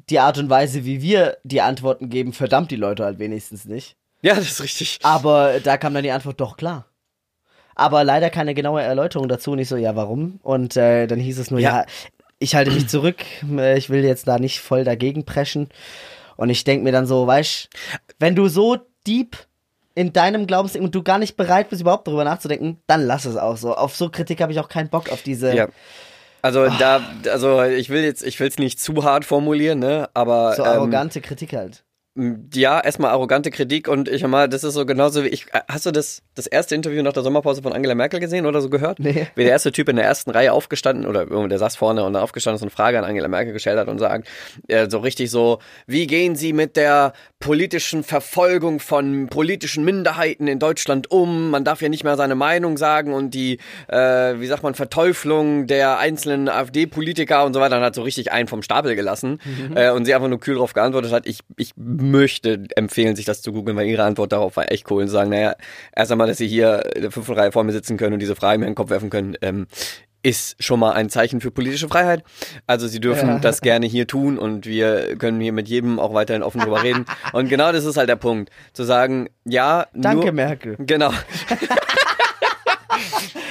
S2: die Art und Weise, wie wir die Antworten geben, verdammt die Leute halt wenigstens nicht.
S1: Ja, das ist richtig.
S2: Aber da kam dann die Antwort doch klar. Aber leider keine genaue Erläuterung dazu. Und ich so, ja, warum? Und äh, dann hieß es nur, ja,
S1: Ja.
S2: ich halte mich zurück. Äh, Ich will jetzt da nicht voll dagegen preschen. Und ich denk mir dann so, weißt wenn du so deep in deinem Glaubensding und du gar nicht bereit bist, überhaupt darüber nachzudenken, dann lass es auch so. Auf so Kritik habe ich auch keinen Bock auf diese.
S1: Ja. Also da, also ich will jetzt, ich will es nicht zu hart formulieren, ne? Aber
S2: So
S1: ähm,
S2: arrogante Kritik halt.
S1: Ja, erstmal arrogante Kritik und ich mal, das ist so genauso wie ich. äh, Hast du das, das erste Interview nach der Sommerpause von Angela Merkel gesehen oder so gehört?
S2: Nee.
S1: Wie der erste Typ in der ersten Reihe aufgestanden oder der saß vorne und aufgestanden ist und eine Frage an Angela Merkel gestellt hat und sagt, äh, so richtig so, wie gehen Sie mit der politischen Verfolgung von politischen Minderheiten in Deutschland um? Man darf ja nicht mehr seine Meinung sagen und die, äh, wie sagt man, Verteuflung der einzelnen AfD-Politiker und so weiter, dann hat so richtig einen vom Stapel gelassen äh, und sie einfach nur kühl darauf geantwortet hat, ich, ich möchte empfehlen, sich das zu googeln, weil ihre Antwort darauf war echt cool und sagen, naja, erst einmal, dass sie hier in der Reihe vor mir sitzen können und diese Frage mir in den Kopf werfen können, ähm, ist schon mal ein Zeichen für politische Freiheit. Also sie dürfen
S2: Ja.
S1: das gerne hier tun und wir können hier mit jedem auch weiterhin offen drüber reden. Und genau das ist halt der Punkt. Zu sagen, ja,
S2: Danke,
S1: nur,
S2: Merkel.
S1: Genau.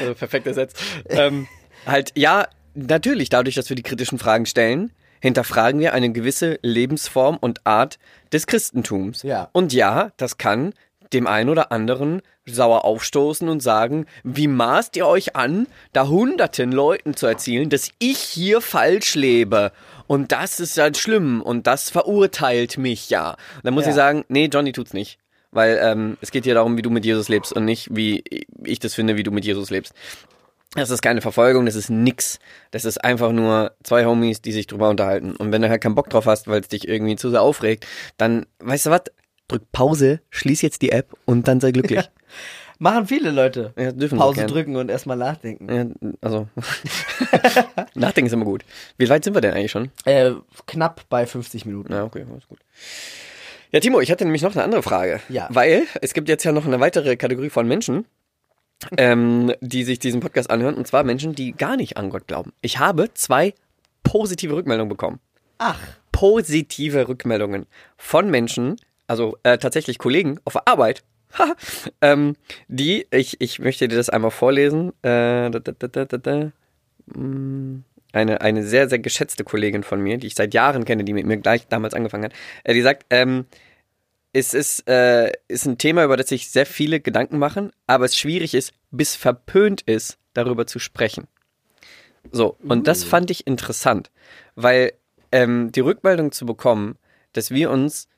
S1: also perfekter Satz. Ähm, halt, ja, natürlich, dadurch, dass wir die kritischen Fragen stellen, hinterfragen wir eine gewisse Lebensform und Art des Christentums.
S2: Ja.
S1: Und ja, das kann dem einen oder anderen sauer aufstoßen und sagen, wie maßt ihr euch an, da hunderten Leuten zu erzählen, dass ich hier falsch lebe. Und das ist halt schlimm und das verurteilt mich ja. Und dann muss
S2: Ja.
S1: ich sagen, nee, Johnny tut's nicht. Weil ähm, es geht hier darum, wie du mit Jesus lebst und nicht, wie ich das finde, wie du mit Jesus lebst. Das ist keine Verfolgung, das ist nix. Das ist einfach nur zwei Homies, die sich drüber unterhalten. Und wenn du halt keinen Bock drauf hast, weil es dich irgendwie zu sehr aufregt, dann, weißt du was? Drück Pause, schließ jetzt die App und dann sei glücklich.
S2: Machen viele Leute.
S1: Ja, dürfen
S2: Pause drücken und erstmal nachdenken.
S1: Ja, also, nachdenken ist immer gut. Wie weit sind wir denn eigentlich schon?
S2: Äh, knapp bei 50 Minuten.
S1: Ja, okay, alles gut. Ja, Timo, ich hatte nämlich noch eine andere Frage.
S2: Ja.
S1: Weil es gibt jetzt ja noch eine weitere Kategorie von Menschen, ähm, die sich diesen Podcast anhören, und zwar Menschen, die gar nicht an Gott glauben. Ich habe zwei positive Rückmeldungen bekommen.
S2: Ach,
S1: Positive Rückmeldungen von Menschen, also äh, tatsächlich Kollegen auf der Arbeit, ähm, die, ich, ich möchte dir das einmal vorlesen. Äh, da, da, da, da, da, da. Mm, Eine, eine sehr, sehr geschätzte Kollegin von mir, die ich seit Jahren kenne, die mit mir gleich damals angefangen hat, äh, die sagt, ähm, es ist, äh, ist ein Thema, über das sich sehr viele Gedanken machen, aber es schwierig ist, bis verpönt ist, darüber zu sprechen. So, und das fand ich interessant, weil ähm, die Rückmeldung zu bekommen, dass wir uns,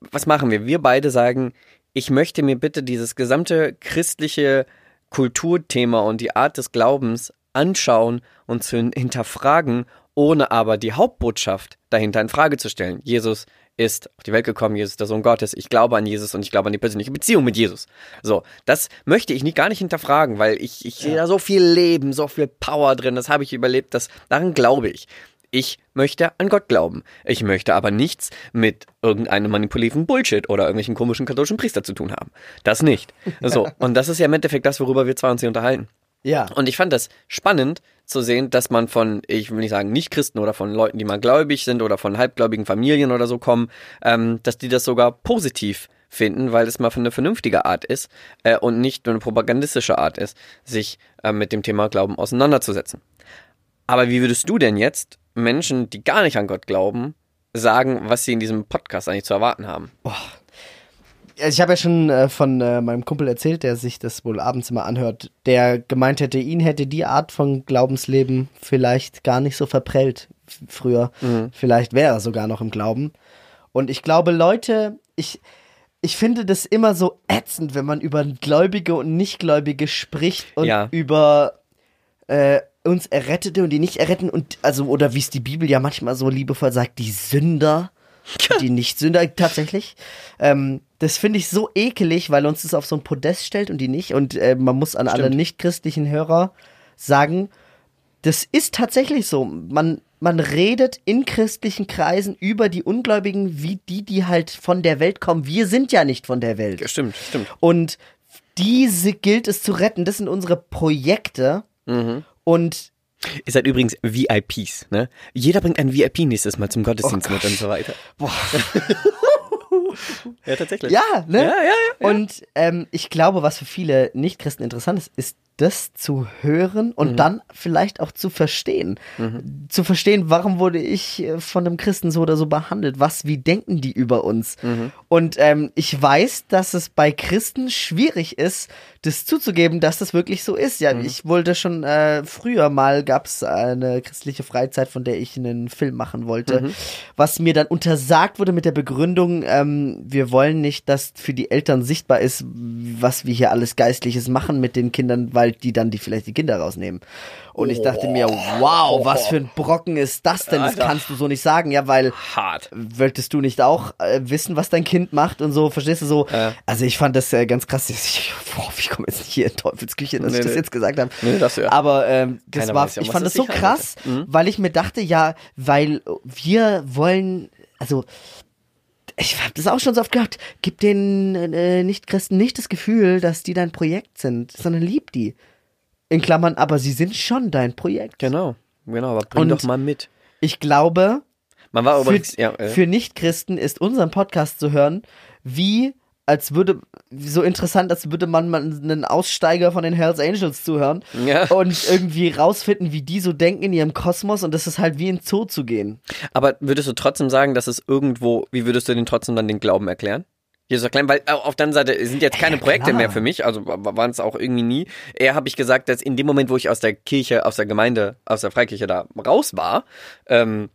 S1: was machen wir? Wir beide sagen, ich möchte mir bitte dieses gesamte christliche Kulturthema und die Art des Glaubens anschauen und zu hinterfragen, ohne aber die Hauptbotschaft dahinter in Frage zu stellen. Jesus ist auf die Welt gekommen, Jesus ist der Sohn Gottes, ich glaube an Jesus und ich glaube an die persönliche Beziehung mit Jesus. So, das möchte ich nicht, gar nicht hinterfragen, weil ich, ich sehe da so viel Leben, so viel Power drin, das habe ich überlebt, das, daran glaube ich. Ich möchte an Gott glauben. Ich möchte aber nichts mit irgendeinem manipulativen Bullshit oder irgendwelchen komischen katholischen Priester zu tun haben. Das nicht. So, und das ist ja im Endeffekt das, worüber wir zwei uns hier unterhalten.
S2: Ja.
S1: Und ich fand das spannend zu sehen, dass man von, ich will nicht sagen Nicht-Christen oder von Leuten, die mal gläubig sind oder von halbgläubigen Familien oder so kommen, ähm, dass die das sogar positiv finden, weil es mal für eine vernünftige Art ist äh, und nicht nur eine propagandistische Art ist, sich äh, mit dem Thema Glauben auseinanderzusetzen. Aber wie würdest du denn jetzt Menschen, die gar nicht an Gott glauben, sagen, was sie in diesem Podcast eigentlich zu erwarten haben.
S2: Also ich habe ja schon äh, von äh, meinem Kumpel erzählt, der sich das wohl abends immer anhört, der gemeint hätte, ihn hätte die Art von Glaubensleben vielleicht gar nicht so verprellt früher. Vielleicht wäre er sogar noch im Glauben. Und ich glaube, Leute, ich, ich finde das immer so ätzend, wenn man über Gläubige und Nichtgläubige spricht und
S1: Ja.
S2: über äh, uns Errettete und die nicht erretten und also oder wie es die Bibel ja manchmal so liebevoll sagt, die Sünder, die Nicht-Sünder tatsächlich. Ähm, das finde ich so ekelig, weil uns das auf so ein Podest stellt und die nicht. Und äh, man muss an alle
S1: Stimmt.
S2: nichtchristlichen Hörer sagen, das ist tatsächlich so. Man, man redet in christlichen Kreisen über die Ungläubigen wie die, die halt von der Welt kommen. Wir sind ja nicht von der Welt.
S1: Stimmt, stimmt.
S2: Und diese gilt es zu retten. Das sind unsere Projekte. Und
S1: Ihr seid übrigens VIPs, ne? Jeder bringt einen VIP nächstes Mal zum Gottesdienst mit und so weiter.
S2: boah,
S1: Ja, tatsächlich.
S2: ja, ne?
S1: Ja, ja. ja.
S2: Und ähm, ich glaube, was für viele Nichtchristen interessant ist, ist das zu hören und
S1: Mhm.
S2: dann vielleicht auch zu verstehen. Zu verstehen, warum wurde ich äh, von einem Christen so oder so behandelt? Was, wie denken die über uns?
S1: Mhm.
S2: Und ähm, ich weiß, dass es bei Christen schwierig ist, das zuzugeben, dass das wirklich so ist. Ja,
S1: Mhm.
S2: ich wollte schon äh, früher mal, gab es eine christliche Freizeit, von der ich einen Film machen wollte,
S1: Mhm.
S2: was mir dann untersagt wurde mit der Begründung, ähm, wir wollen nicht, dass für die Eltern sichtbar ist, was wir hier alles Geistliches machen mit den Kindern, weil die dann die vielleicht die Kinder rausnehmen. Und ich dachte mir, wow, was für ein Brocken ist das denn? Das kannst du so nicht sagen, ja, weil
S1: Hart.
S2: wolltest du nicht auch äh, wissen, was dein Kind macht und so, verstehst du so?
S1: Ja.
S2: Also ich fand das äh, ganz krass. Ich, boah, ich komme jetzt nicht hier in Teufelsküche, dass
S1: Nee,
S2: ich das
S1: nee.
S2: jetzt gesagt habe.
S1: Nee, du ja.
S2: Aber ähm, das
S1: Keiner
S2: war,
S1: ja,
S2: ich fand das so krass.
S1: Mhm.
S2: weil ich mir dachte, ja, weil wir wollen, also ich habe das auch schon so oft gehört, gib den äh, Nichtchristen nicht das Gefühl, dass die dein Projekt sind, sondern lieb die. In Klammern, aber sie sind schon dein Projekt.
S1: Genau. Genau, aber bring
S2: Und-
S1: doch mal mit.
S2: Ich glaube,
S1: Man war
S2: für,
S1: übrigens, ja, äh,
S2: für Nichtchristen ist unseren Podcast zu hören, wie als würde, so interessant, als würde man mal einen Aussteiger von den Hells Angels zuhören
S1: Ja.
S2: und irgendwie rausfinden, wie die so denken in ihrem Kosmos und das ist halt wie in Zoo zu gehen.
S1: aber würdest du trotzdem sagen, dass es irgendwo, wie würdest du denn trotzdem dann den Glauben erklären? Jesus erklären, weil äh, auf der anderen Seite sind jetzt keine
S2: Ja,
S1: Projekte
S2: klar.
S1: mehr für mich, also wa- waren es auch irgendwie nie. Eher habe ich gesagt, dass in dem Moment, wo ich aus der Kirche, aus der Gemeinde, aus der Freikirche da raus war, ähm,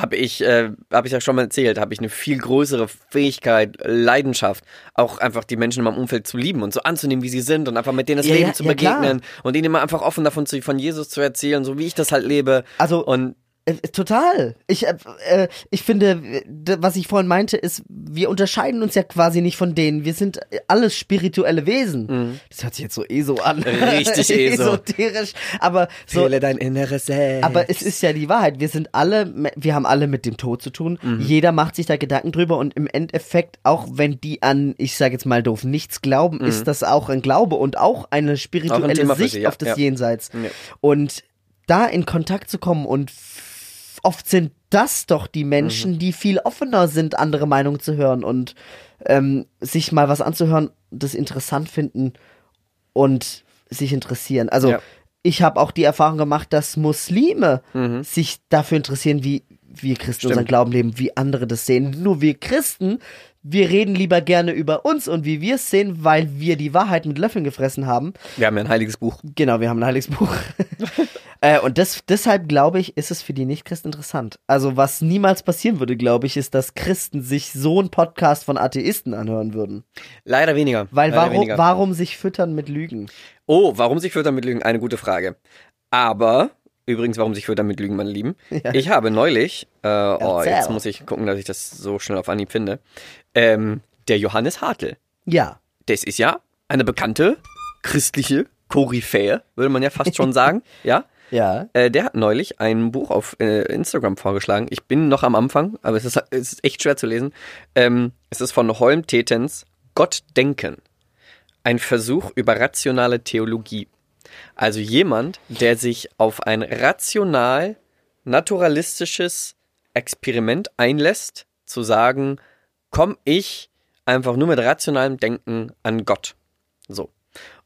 S1: habe ich, äh, habe ich ja schon mal erzählt, habe ich eine viel größere Fähigkeit, Leidenschaft, auch einfach die Menschen in meinem Umfeld zu lieben und so anzunehmen, wie sie sind und einfach mit denen das
S2: Ja,
S1: Leben
S2: ja,
S1: zu
S2: ja,
S1: begegnen und ihnen immer einfach offen davon zu, von Jesus zu erzählen, so wie ich das halt lebe.
S2: Also
S1: Und
S2: total. Ich, äh, äh, ich finde, äh, was ich vorhin meinte, ist, wir unterscheiden uns ja quasi nicht von denen. Wir sind äh, alles spirituelle Wesen. Das hört sich jetzt so eh so an.
S1: Mhm. Richtig ESO.
S2: Esoterisch. Aber so,
S1: dein inneres Selbst.
S2: aber es ist ja die Wahrheit. Wir sind alle, wir haben alle mit dem Tod zu tun.
S1: Mhm.
S2: Jeder macht sich da Gedanken drüber und im Endeffekt, auch wenn die an, ich sage jetzt mal doof, nichts glauben, ist das auch ein Glaube und auch eine spirituelle
S1: Mhm. Thema für
S2: Sicht
S1: sie, ja,
S2: auf das
S1: ja.
S2: Jenseits.
S1: Ja.
S2: Und da in Kontakt zu kommen und oft sind das doch die Menschen,
S1: Mhm.
S2: die viel offener sind, andere Meinungen zu hören und ähm, sich mal was anzuhören, das interessant finden und sich interessieren. Also
S1: Ja.
S2: ich habe auch die Erfahrung gemacht, dass Muslime sich dafür interessieren, wie wir Christen
S1: Mhm. Stimmt.
S2: unseren Glauben leben, wie andere das sehen. Nur wir Christen, wir reden lieber gerne über uns und wie wir es sehen, weil wir die Wahrheit mit Löffeln gefressen haben.
S1: Wir haben ja ein heiliges Buch.
S2: Genau, wir haben ein heiliges Buch. äh, und das, deshalb glaube ich, ist es für die Nichtchristen interessant. Also was niemals passieren würde, glaube ich, ist, dass Christen sich so einen Podcast von Atheisten anhören würden.
S1: Leider weniger.
S2: Weil
S1: Leider
S2: warum,
S1: weniger.
S2: warum sich füttern mit Lügen?
S1: Oh, warum sich Füttern mit Lügen? Eine gute Frage. Aber, übrigens, warum sich Füttern mit Lügen, meine Lieben?
S2: Ja.
S1: Ich habe neulich, äh, oh, jetzt muss ich gucken, dass ich das so schnell auf Anhieb finde, ähm, der Johannes Hartl.
S2: Ja.
S1: Das ist ja eine bekannte christliche Koryphäe, würde man ja fast schon sagen, ja?
S2: Ja.
S1: Äh, der hat neulich ein Buch auf äh, Instagram vorgeschlagen. Ich bin noch am Anfang, aber es ist, es ist echt schwer zu lesen. Ähm, es ist von Holm Tetens Gott denken. Ein Versuch über rationale Theologie. Also jemand, der sich auf ein rational naturalistisches Experiment einlässt, zu sagen, komm ich einfach nur mit rationalem Denken an Gott. So.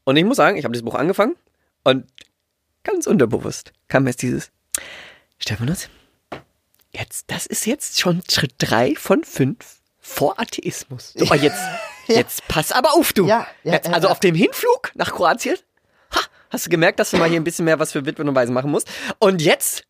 S1: Und ich muss sagen, ich habe dieses Buch angefangen und ganz unterbewusst kam jetzt dieses Stephanus, jetzt, das ist jetzt schon Schritt drei von fünf vor Atheismus. So, aber jetzt, jetzt pass aber auf, du.
S2: Ja, ja,
S1: jetzt,
S2: ja,
S1: also
S2: ja.
S1: auf dem Hinflug nach Kroatien, ha, hast du gemerkt, dass du mal hier ein bisschen mehr was für Witwen und Waisen machen musst. Und jetzt,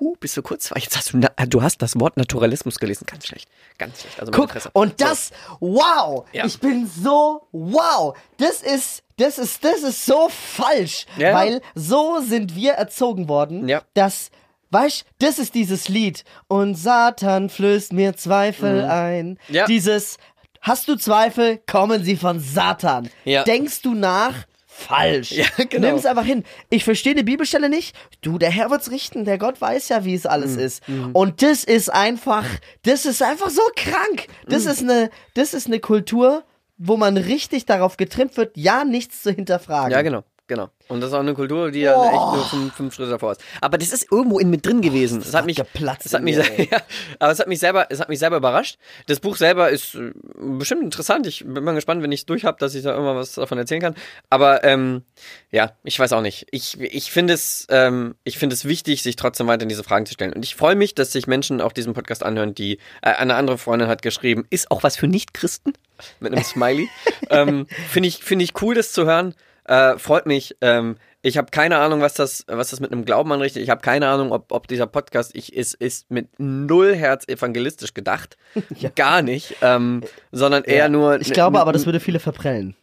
S1: hu, bist du kurz, jetzt hast du, na, du hast das Wort Naturalismus gelesen. Ganz schlecht, ganz schlecht. Also
S2: Guck,
S1: Fresse.
S2: und das, wow,
S1: Ja.
S2: ich bin so, wow, das ist, das ist, das ist so falsch,
S1: Ja.
S2: weil so sind wir erzogen worden,
S1: Ja.
S2: dass, weißt, das ist dieses Lied und Satan flößt mir Zweifel ein,
S1: Mhm. Ja.
S2: dieses, hast du Zweifel, kommen sie von Satan,
S1: Ja.
S2: denkst du nach, falsch.
S1: Ja, genau.
S2: Nimm's einfach hin. Ich verstehe die Bibelstelle nicht. Du, der Herr wird's richten. Der Gott weiß ja, wie es alles
S1: Mhm.
S2: ist. Und das ist einfach, das ist einfach so krank. Das
S1: Mhm.
S2: ist eine, das ist eine Kultur, wo man richtig darauf getrimmt wird, ja nichts zu hinterfragen.
S1: Ja, genau. Genau. Und das ist auch eine Kultur, die ja echt nur fünf, fünf Schritte davor ist. Aber das ist irgendwo in mit drin gewesen. Das hat mich,
S2: geplatzt
S1: das hat
S2: in
S1: mich,
S2: mir,
S1: ja, aber es hat mich selber, es hat mich selber überrascht. Das Buch selber ist äh, bestimmt interessant. Ich bin mal gespannt, wenn ich es durch habe, dass ich da irgendwann was davon erzählen kann. Aber ähm, ja, ich weiß auch nicht. Ich, ich finde es, ähm, ich finde es wichtig, sich trotzdem weiter diese Fragen zu stellen. Und ich freue mich, dass sich Menschen auch diesen Podcast anhören, die äh, eine andere Freundin hat geschrieben, ist auch was für Nicht-Christen mit einem Smiley. ähm, finde ich, finde ich cool, das zu hören. Äh, freut mich. Ähm, ich habe keine Ahnung, was das, was das mit einem Glauben anrichtet. Ich habe keine Ahnung, ob, ob dieser Podcast ich, ist, ist mit null Herz evangelistisch gedacht. Gar nicht. Ähm, sondern eher
S2: Ja.
S1: nur.
S2: Ich glaube aber, das würde viele verprellen.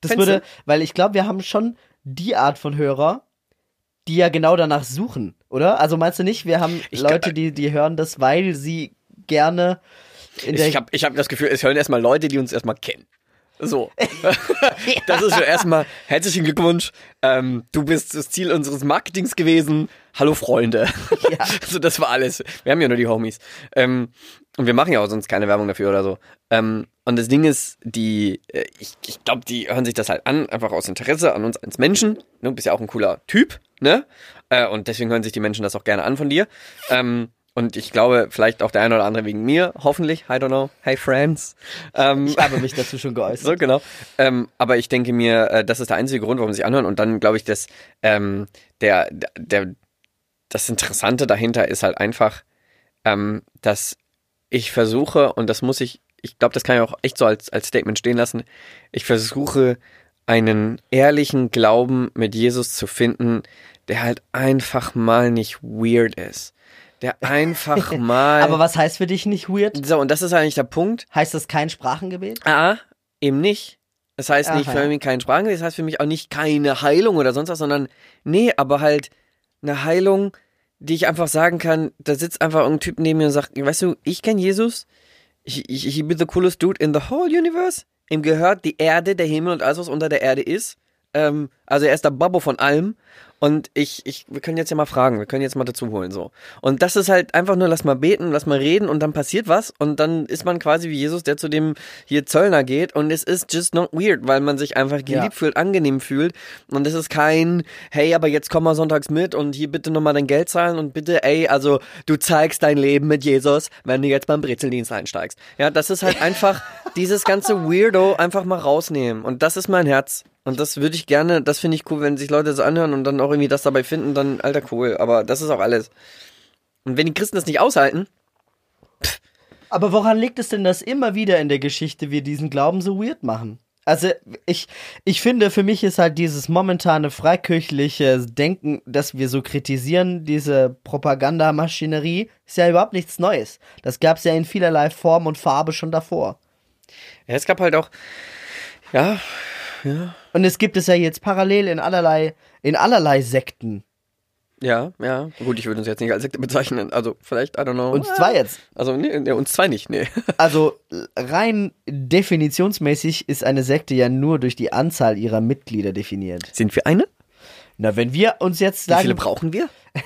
S2: Das würde, weil ich glaube, wir haben schon die Art von Hörer, die ja genau danach suchen, oder? Also meinst du nicht, wir haben
S1: Ich
S2: Leute, die, die hören das, weil sie gerne
S1: Ich habe ich hab das Gefühl, es hören erstmal Leute, die uns erstmal kennen. So. Das ist schon erstmal herzlichen Glückwunsch. Ähm, du bist das Ziel unseres Marketings gewesen. Hallo Freunde.
S2: Ja.
S1: Also das war alles. Wir haben ja nur die Homies. Ähm, und wir machen ja auch sonst keine Werbung dafür oder so. Ähm, und das Ding ist, die, äh, ich, ich glaube, die hören sich das halt an, einfach aus Interesse an uns als Menschen. Du bist ja auch ein cooler Typ, ne? Äh, und deswegen hören sich die Menschen das auch gerne an von dir. Ähm, und ich glaube, vielleicht auch der eine oder andere wegen mir, hoffentlich. I don't know. Hey friends. Ähm,
S2: ich habe mich dazu schon geäußert.
S1: so, genau. Ähm, aber ich denke mir, äh, das ist der einzige Grund, warum sie sich anhören. Und dann glaube ich, dass ähm, der, der, das Interessante dahinter ist halt einfach, ähm, dass ich versuche, und das muss ich, ich glaube, das kann ich auch echt so als, als Statement stehen lassen, ich versuche, einen ehrlichen Glauben mit Jesus zu finden, der halt einfach mal nicht weird ist. Der einfach mal.
S2: Aber was heißt für dich nicht weird?
S1: so, und das ist eigentlich der Punkt.
S2: Heißt das kein Sprachengebet?
S1: Ah, eben nicht. Das heißt nicht
S2: Aha.
S1: für mich kein Sprachen, das heißt für mich auch nicht keine Heilung oder sonst was, sondern nee, aber halt eine Heilung, die ich einfach sagen kann, da sitzt einfach ein Typ neben mir und sagt, weißt du, ich kenne Jesus, ich, ich, ich bin the coolest dude in the whole universe, ihm gehört die Erde, der Himmel und alles, was unter der Erde ist, ähm, also er ist der Babbo von allem und ich, ich, wir können jetzt ja mal fragen, wir können jetzt mal dazu holen, so. Und das ist halt einfach nur, lass mal beten, lass mal reden und dann passiert was und dann ist man quasi wie Jesus, der zu dem hier Zöllner geht und es ist just not weird, weil man sich einfach geliebt
S2: Ja.
S1: fühlt, angenehm fühlt und es ist kein, hey, aber jetzt komm mal sonntags mit und hier bitte nochmal dein Geld zahlen und bitte, ey, also du zeigst dein Leben mit Jesus, wenn du jetzt beim Brezeldienst einsteigst. Ja, das ist halt einfach dieses ganze Weirdo einfach mal rausnehmen und das ist mein Herz. Und das würde ich gerne, das finde ich cool, wenn sich Leute so anhören und dann auch irgendwie das dabei finden, dann, alter, cool. Aber das ist auch alles. Und wenn die Christen das nicht aushalten,
S2: Aber woran liegt es denn, dass immer wieder in der Geschichte wir diesen Glauben so weird machen? Also ich, ich finde, für mich ist halt dieses momentane freikirchliche Denken, das wir so kritisieren, diese Propagandamaschinerie, ist ja überhaupt nichts Neues. Das gab es ja in vielerlei Form und Farbe schon davor.
S1: ja, es gab halt auch, ja,
S2: Und es gibt es ja jetzt parallel in allerlei, in allerlei Sekten.
S1: ja, ja. Gut, ich würde uns jetzt nicht als Sekte bezeichnen. Also vielleicht, I don't know.
S2: Uns zwei jetzt.
S1: Also, nee, nee, uns zwei nicht, nee.
S2: Also rein definitionsmäßig ist eine Sekte ja nur durch die Anzahl ihrer Mitglieder definiert.
S1: Sind wir eine?
S2: Na, wenn wir uns jetzt
S1: Wie viele
S2: sagen,
S1: brauchen wir?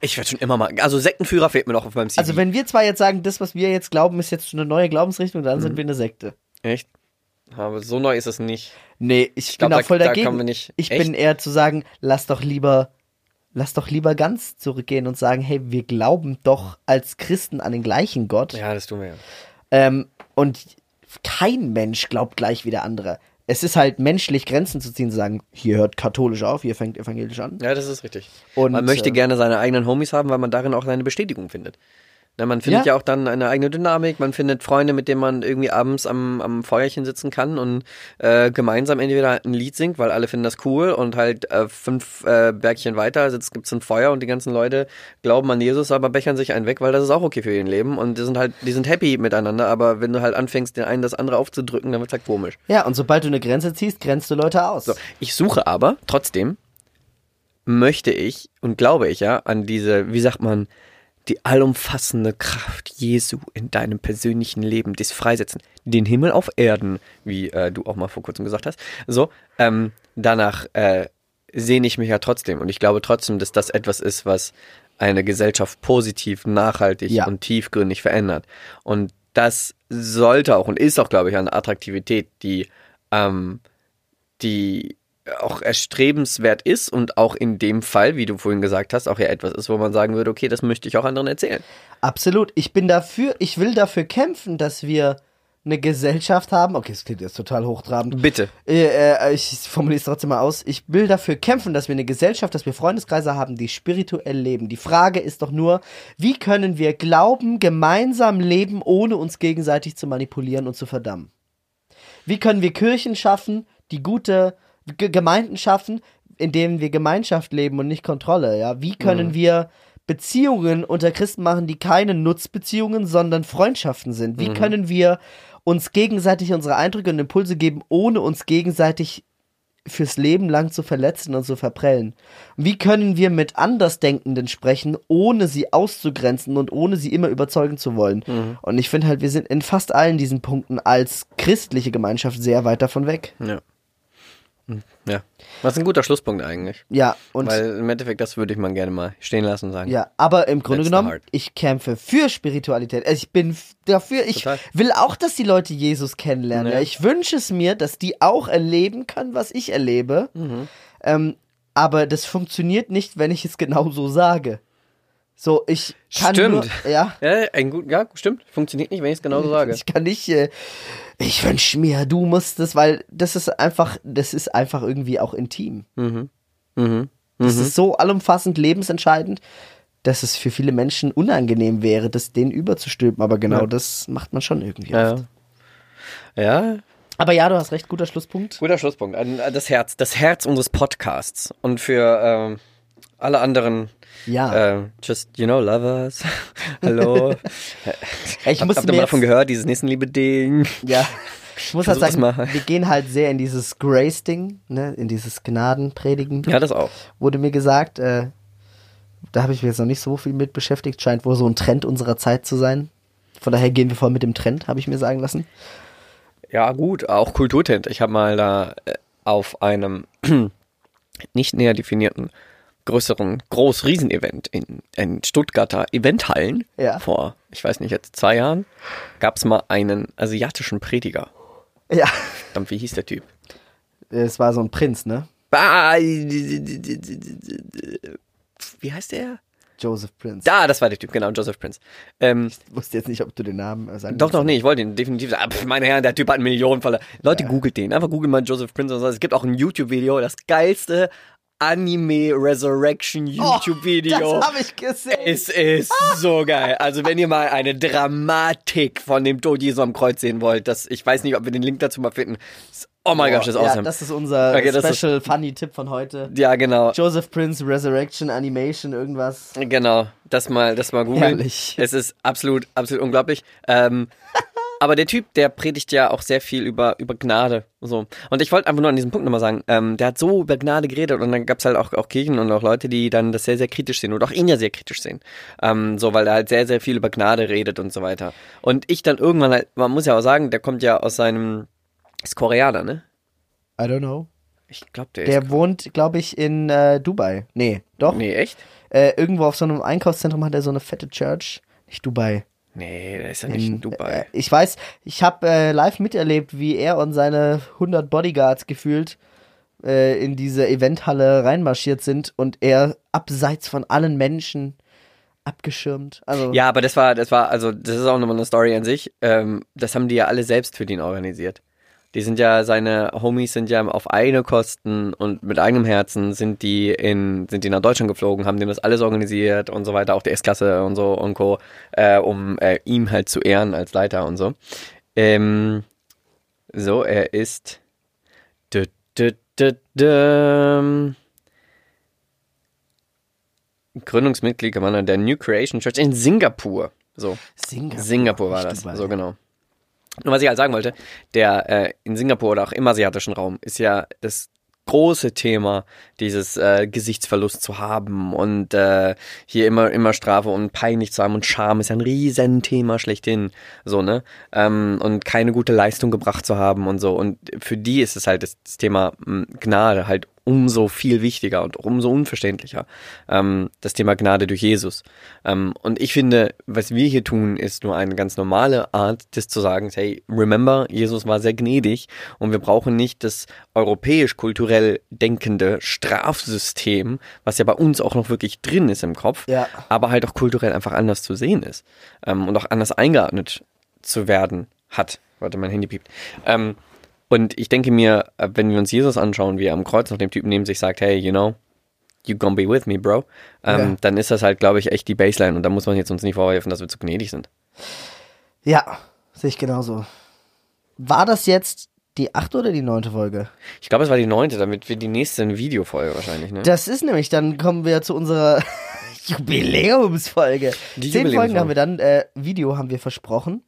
S1: Ich werde schon immer mal. Also Sektenführer fehlt mir noch auf meinem CV.
S2: also wenn wir zwei jetzt sagen, das, was wir jetzt glauben, ist jetzt eine neue Glaubensrichtung, dann
S1: Mhm.
S2: sind wir eine Sekte.
S1: Echt? Aber so neu ist es nicht.
S2: Nee, ich,
S1: glaub,
S2: bin auch
S1: da-
S2: voll
S1: da
S2: dagegen.
S1: wir nicht.
S2: Ich
S1: Echt?
S2: bin eher zu sagen, lass doch lieber, lass doch lieber ganz zurückgehen und sagen, hey, wir glauben doch als Christen an den gleichen Gott.
S1: Ja, das tun wir ja.
S2: Ähm, und kein Mensch glaubt gleich wie der andere. es ist halt menschlich, Grenzen zu ziehen, zu sagen, hier hört katholisch auf, hier fängt evangelisch an.
S1: Ja, das ist richtig.
S2: Und,
S1: man möchte
S2: äh,
S1: gerne seine eigenen Homies haben, weil man darin auch seine Bestätigung findet. Na, man findet
S2: Ja.
S1: ja. auch dann eine eigene Dynamik, man findet Freunde, mit denen man irgendwie abends am, am Feuerchen sitzen kann und äh, gemeinsam entweder ein Lied singt, weil alle finden das cool und halt äh, fünf äh, Bergchen weiter sitzt, gibt's ein Feuer und die ganzen Leute glauben an Jesus, aber bechern sich einen weg, weil das ist auch okay für ihr Leben und die sind halt, die sind happy miteinander, aber wenn du halt anfängst, den einen das andere aufzudrücken, dann wird's halt komisch.
S2: Ja, und sobald du eine Grenze ziehst, grenzt du Leute aus.
S1: So, ich suche aber trotzdem möchte ich und glaube ich ja an diese, wie sagt man, die allumfassende Kraft Jesu in deinem persönlichen Leben, das Freisetzen, den Himmel auf Erden, wie äh, du auch mal vor kurzem gesagt hast. So, ähm, danach äh, sehne ich mich ja trotzdem und ich glaube trotzdem, dass das etwas ist, was eine Gesellschaft positiv, nachhaltig
S2: Ja.
S1: und tiefgründig verändert. Und das sollte auch und ist auch, glaube ich, eine Attraktivität, die ähm, die auch erstrebenswert ist und auch in dem Fall, wie du vorhin gesagt hast, auch ja etwas ist, wo man sagen würde, okay, das möchte ich auch anderen erzählen.
S2: Absolut. Ich bin dafür, ich will dafür kämpfen, dass wir eine Gesellschaft haben. Okay, das klingt jetzt total hochtrabend.
S1: Bitte.
S2: Äh, äh, ich formuliere es trotzdem mal aus. Ich will dafür kämpfen, dass wir eine Gesellschaft, dass wir Freundeskreise haben, die spirituell leben. Die Frage ist doch nur, wie können wir Glauben gemeinsam leben, ohne uns gegenseitig zu manipulieren und zu verdammen? Wie können wir Kirchen schaffen, die gute G Gemeinden schaffen, in denen wir Gemeinschaft leben und nicht Kontrolle? Ja, wie können wir Beziehungen unter Christen machen, die keine Nutzbeziehungen, sondern Freundschaften sind? Wie können wir uns gegenseitig unsere Eindrücke und Impulse geben, ohne uns gegenseitig fürs Leben lang zu verletzen und zu verprellen? Wie können wir mit Andersdenkenden sprechen, ohne sie auszugrenzen und ohne sie immer überzeugen zu wollen? Und ich finde halt, wir sind in fast allen diesen Punkten als christliche Gemeinschaft sehr weit davon weg.
S1: Ja. Hm, Ja. Was ein guter Schlusspunkt eigentlich.
S2: Ja, und
S1: Weil im Endeffekt, das würde ich mal gerne mal stehen lassen und sagen.
S2: ja, aber im Grunde genommen,
S1: heart.
S2: ich kämpfe für Spiritualität. Also ich bin dafür, ich
S1: Total.
S2: will auch, dass die Leute Jesus kennenlernen. Ja. Ich wünsche es mir, dass die auch erleben können, was ich erlebe.
S1: Mhm.
S2: Ähm, aber das funktioniert nicht, wenn ich es genau so sage. So, ich kann
S1: Stimmt.
S2: nur, ja,
S1: Ja, ein gut, ja, stimmt. Funktioniert nicht, wenn ich es genauso sage.
S2: ich kann nicht, äh, ich wünsche mir, du musst das, weil das ist einfach, das ist einfach irgendwie auch intim.
S1: Mhm. Mhm.
S2: Das ist so allumfassend lebensentscheidend, dass es für viele Menschen unangenehm wäre, das denen überzustülpen. Aber genau
S1: Ja.
S2: das macht man schon irgendwie
S1: Ja.
S2: oft.
S1: Ja,
S2: Aber ja, du hast recht, guter Schlusspunkt.
S1: Guter Schlusspunkt. Das Herz, das Herz unseres Podcasts. Und für ähm, alle anderen,
S2: Ja.
S1: äh, just, you know, lovers. Hallo.
S2: ich muss
S1: habt ihr mal davon gehört, dieses Nächstenliebe-Ding?
S2: ja, ich muss halt sagen, wir gehen halt sehr in dieses Grace-Ding, ne, in dieses Gnadenpredigen.
S1: Ja, das auch.
S2: Wurde mir gesagt, äh, da habe ich mich jetzt noch nicht so viel mit beschäftigt, scheint wohl so ein Trend unserer Zeit zu sein. Von daher gehen wir voll mit dem Trend, habe ich mir sagen lassen.
S1: Ja, gut, auch Kulturtent. Ich habe mal da äh, auf einem nicht näher definierten größeren Groß-Riesen-Event in, in Stuttgarter Eventhallen
S2: Ja.
S1: vor, ich weiß nicht, jetzt zwei Jahren, gab es mal einen asiatischen Prediger.
S2: Ja,
S1: Verdammt, wie hieß der Typ?
S2: es war so ein Prinz, ne?
S1: Ah, Wie heißt der?
S2: Joseph Prince.
S1: Da, das war der Typ, genau, Joseph Prince. Ähm,
S2: Ich wusste jetzt nicht, ob du den Namen sagen
S1: doch, noch nicht, ich wollte ihn definitiv sagen. Meine Herren, der Typ hat Millionen Follower. Leute, googelt den. Einfach googelt mal Joseph Prince und so. Es gibt auch ein YouTube-Video, das geilste Anime Resurrection YouTube-Video.
S2: Oh, Das habe ich gesehen.
S1: Es ist so geil. Also wenn ihr mal eine Dramatik von dem Tod Jesu am Kreuz sehen wollt, das, ich weiß nicht, ob wir den Link dazu mal finden. Oh mein Gott, das ist
S2: ja,
S1: awesome.
S2: das ist unser
S1: Okay, das ist-
S2: Special Funny Tipp von heute.
S1: ja, genau.
S2: Joseph Prince Resurrection Animation irgendwas.
S1: Genau, das mal, das mal googeln.
S2: Herrlich.
S1: Es ist absolut, absolut unglaublich. Ähm, aber der Typ, der predigt ja auch sehr viel über, über Gnade. So. Und ich wollte einfach nur an diesem Punkt nochmal sagen, ähm, der hat so über Gnade geredet und dann gab's halt auch, auch Kirchen und auch Leute, die dann das sehr, sehr kritisch sehen und auch ihn ja sehr kritisch sehen. Ähm, so, weil er halt sehr, sehr viel über Gnade redet und so weiter. Und ich dann irgendwann halt, man muss ja auch sagen, der kommt ja aus seinem, ist Koreaner, ne?
S2: I don't know.
S1: Ich glaube, der,
S2: Der
S1: ist.
S2: wohnt, glaube ich, in äh, Dubai. Nee, doch.
S1: Nee, echt?
S2: Äh, irgendwo auf so einem Einkaufszentrum hat er so eine fette Church. Nicht Dubai.
S1: Nee, der ist ja nicht in Dubai.
S2: Äh, ich weiß, ich habe äh, live miterlebt, wie er und seine 100 Bodyguards gefühlt äh, in diese Eventhalle reinmarschiert sind und er abseits von allen Menschen abgeschirmt. Also
S1: Ja, aber das war, das war, also das ist auch nochmal eine Story an sich. Ähm, das haben die ja alle selbst für den organisiert. Die sind ja, seine Homies sind ja auf eigene Kosten und mit eigenem Herzen sind die in, sind die nach Deutschland geflogen, haben dem das alles organisiert und so weiter, auch die S-Klasse und so und Co., äh, um äh, ihm halt zu ehren als Leiter und so. Ähm, so, er ist dü, dü, dü, Gründungsmitglied Commander der New Creation Church in Singapur. So.
S2: Singapur.
S1: Singapur war das. So genau. Und was ich halt sagen wollte, der äh, in Singapur oder auch im asiatischen Raum ist ja das große Thema, dieses äh, Gesichtsverlust zu haben und äh, hier immer immer Strafe und peinlich zu haben und Scham ist ja ein Riesenthema schlechthin, so ne? Ähm, und keine gute Leistung gebracht zu haben und so. Und für die ist es halt das, das Thema mh, Gnade halt umso viel wichtiger und umso unverständlicher. Ähm, das Thema Gnade durch Jesus. Ähm, und ich finde, was wir hier tun, ist nur eine ganz normale Art, das zu sagen, hey, remember, Jesus war sehr gnädig und wir brauchen nicht das europäisch-kulturell denkende Strafsystem, was ja bei uns auch noch wirklich drin ist im Kopf,
S2: Ja.
S1: aber halt auch kulturell einfach anders zu sehen ist ähm, und auch anders eingeordnet zu werden hat. Warte, mein Handy piept. Ähm, und ich denke mir, äh, wenn wir uns Jesus anschauen, wie er am Kreuz nach dem Typen neben sich sagt, hey, you know, you gonna be with me, bro, ähm,
S2: Ja.
S1: dann ist das halt, glaube ich, echt die Baseline und da muss man jetzt uns nicht vorwerfen, dass wir zu gnädig sind.
S2: Ja, sehe ich genauso. War das jetzt die achte oder die neunte Folge?
S1: Ich glaube, es war die neunte, damit wir die nächste Videofolge wahrscheinlich, ne?
S2: Das ist nämlich, dann kommen wir zu unserer Jubiläumsfolge.
S1: Die
S2: Zehn Folgen
S1: Jubiläumsfolge.
S2: haben wir dann, äh, Video haben wir versprochen.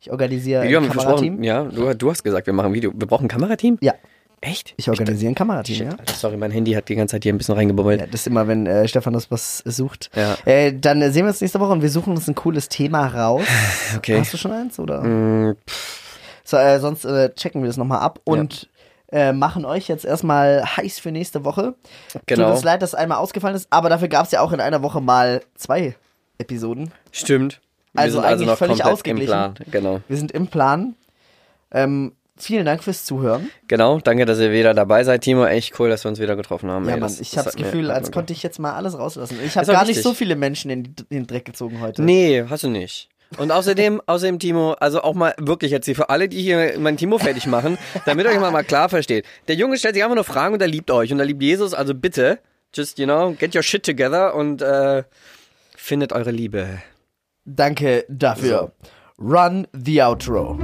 S2: Ich organisiere
S1: Video
S2: ein
S1: wir
S2: Kamerateam.
S1: versprochen. Ja, du, du hast gesagt, wir machen ein Video. Wir brauchen ein Kamerateam?
S2: Ja,
S1: Echt?
S2: ich organisiere ein Kamerateam,
S1: Shit,
S2: ja.
S1: Alter, sorry, mein Handy hat die ganze Zeit hier ein bisschen reingebummelt.
S2: Ja, das ist immer, wenn äh, Stephanus was sucht.
S1: Ja.
S2: Äh, dann äh, sehen wir uns nächste Woche und wir suchen uns ein cooles Thema raus.
S1: Okay.
S2: Hast du schon eins, oder?
S1: Mm,
S2: So, äh, sonst äh, checken wir das nochmal ab und äh, machen euch jetzt erstmal heiß für nächste Woche.
S1: Genau.
S2: Tut uns leid, dass einmal ausgefallen ist, aber dafür gab es ja auch in einer Woche mal zwei Episoden.
S1: Stimmt.
S2: Also
S1: also
S2: eigentlich
S1: noch
S2: völlig ausgeglichen.
S1: Genau.
S2: Wir sind im Plan. Ähm, vielen Dank fürs Zuhören.
S1: Genau, danke, dass ihr wieder dabei seid, Timo. Echt cool, dass wir uns wieder getroffen haben.
S2: Ja,
S1: ey.
S2: Mann,
S1: Das-
S2: ich habe das Gefühl, als konnte ich jetzt mal alles rauslassen. Ich habe gar nicht so viele Menschen in, in den Dreck gezogen heute.
S1: Nee, hast du nicht. Und außerdem, außerdem, Timo, also auch mal wirklich jetzt hier für alle, die hier meinen Timo fertig machen, damit euch mal, mal klar versteht. Der Junge stellt sich einfach nur Fragen und er liebt euch und er liebt Jesus, also bitte, just, you know, get your shit together und äh, findet eure Liebe.
S2: Danke dafür. Run the outro.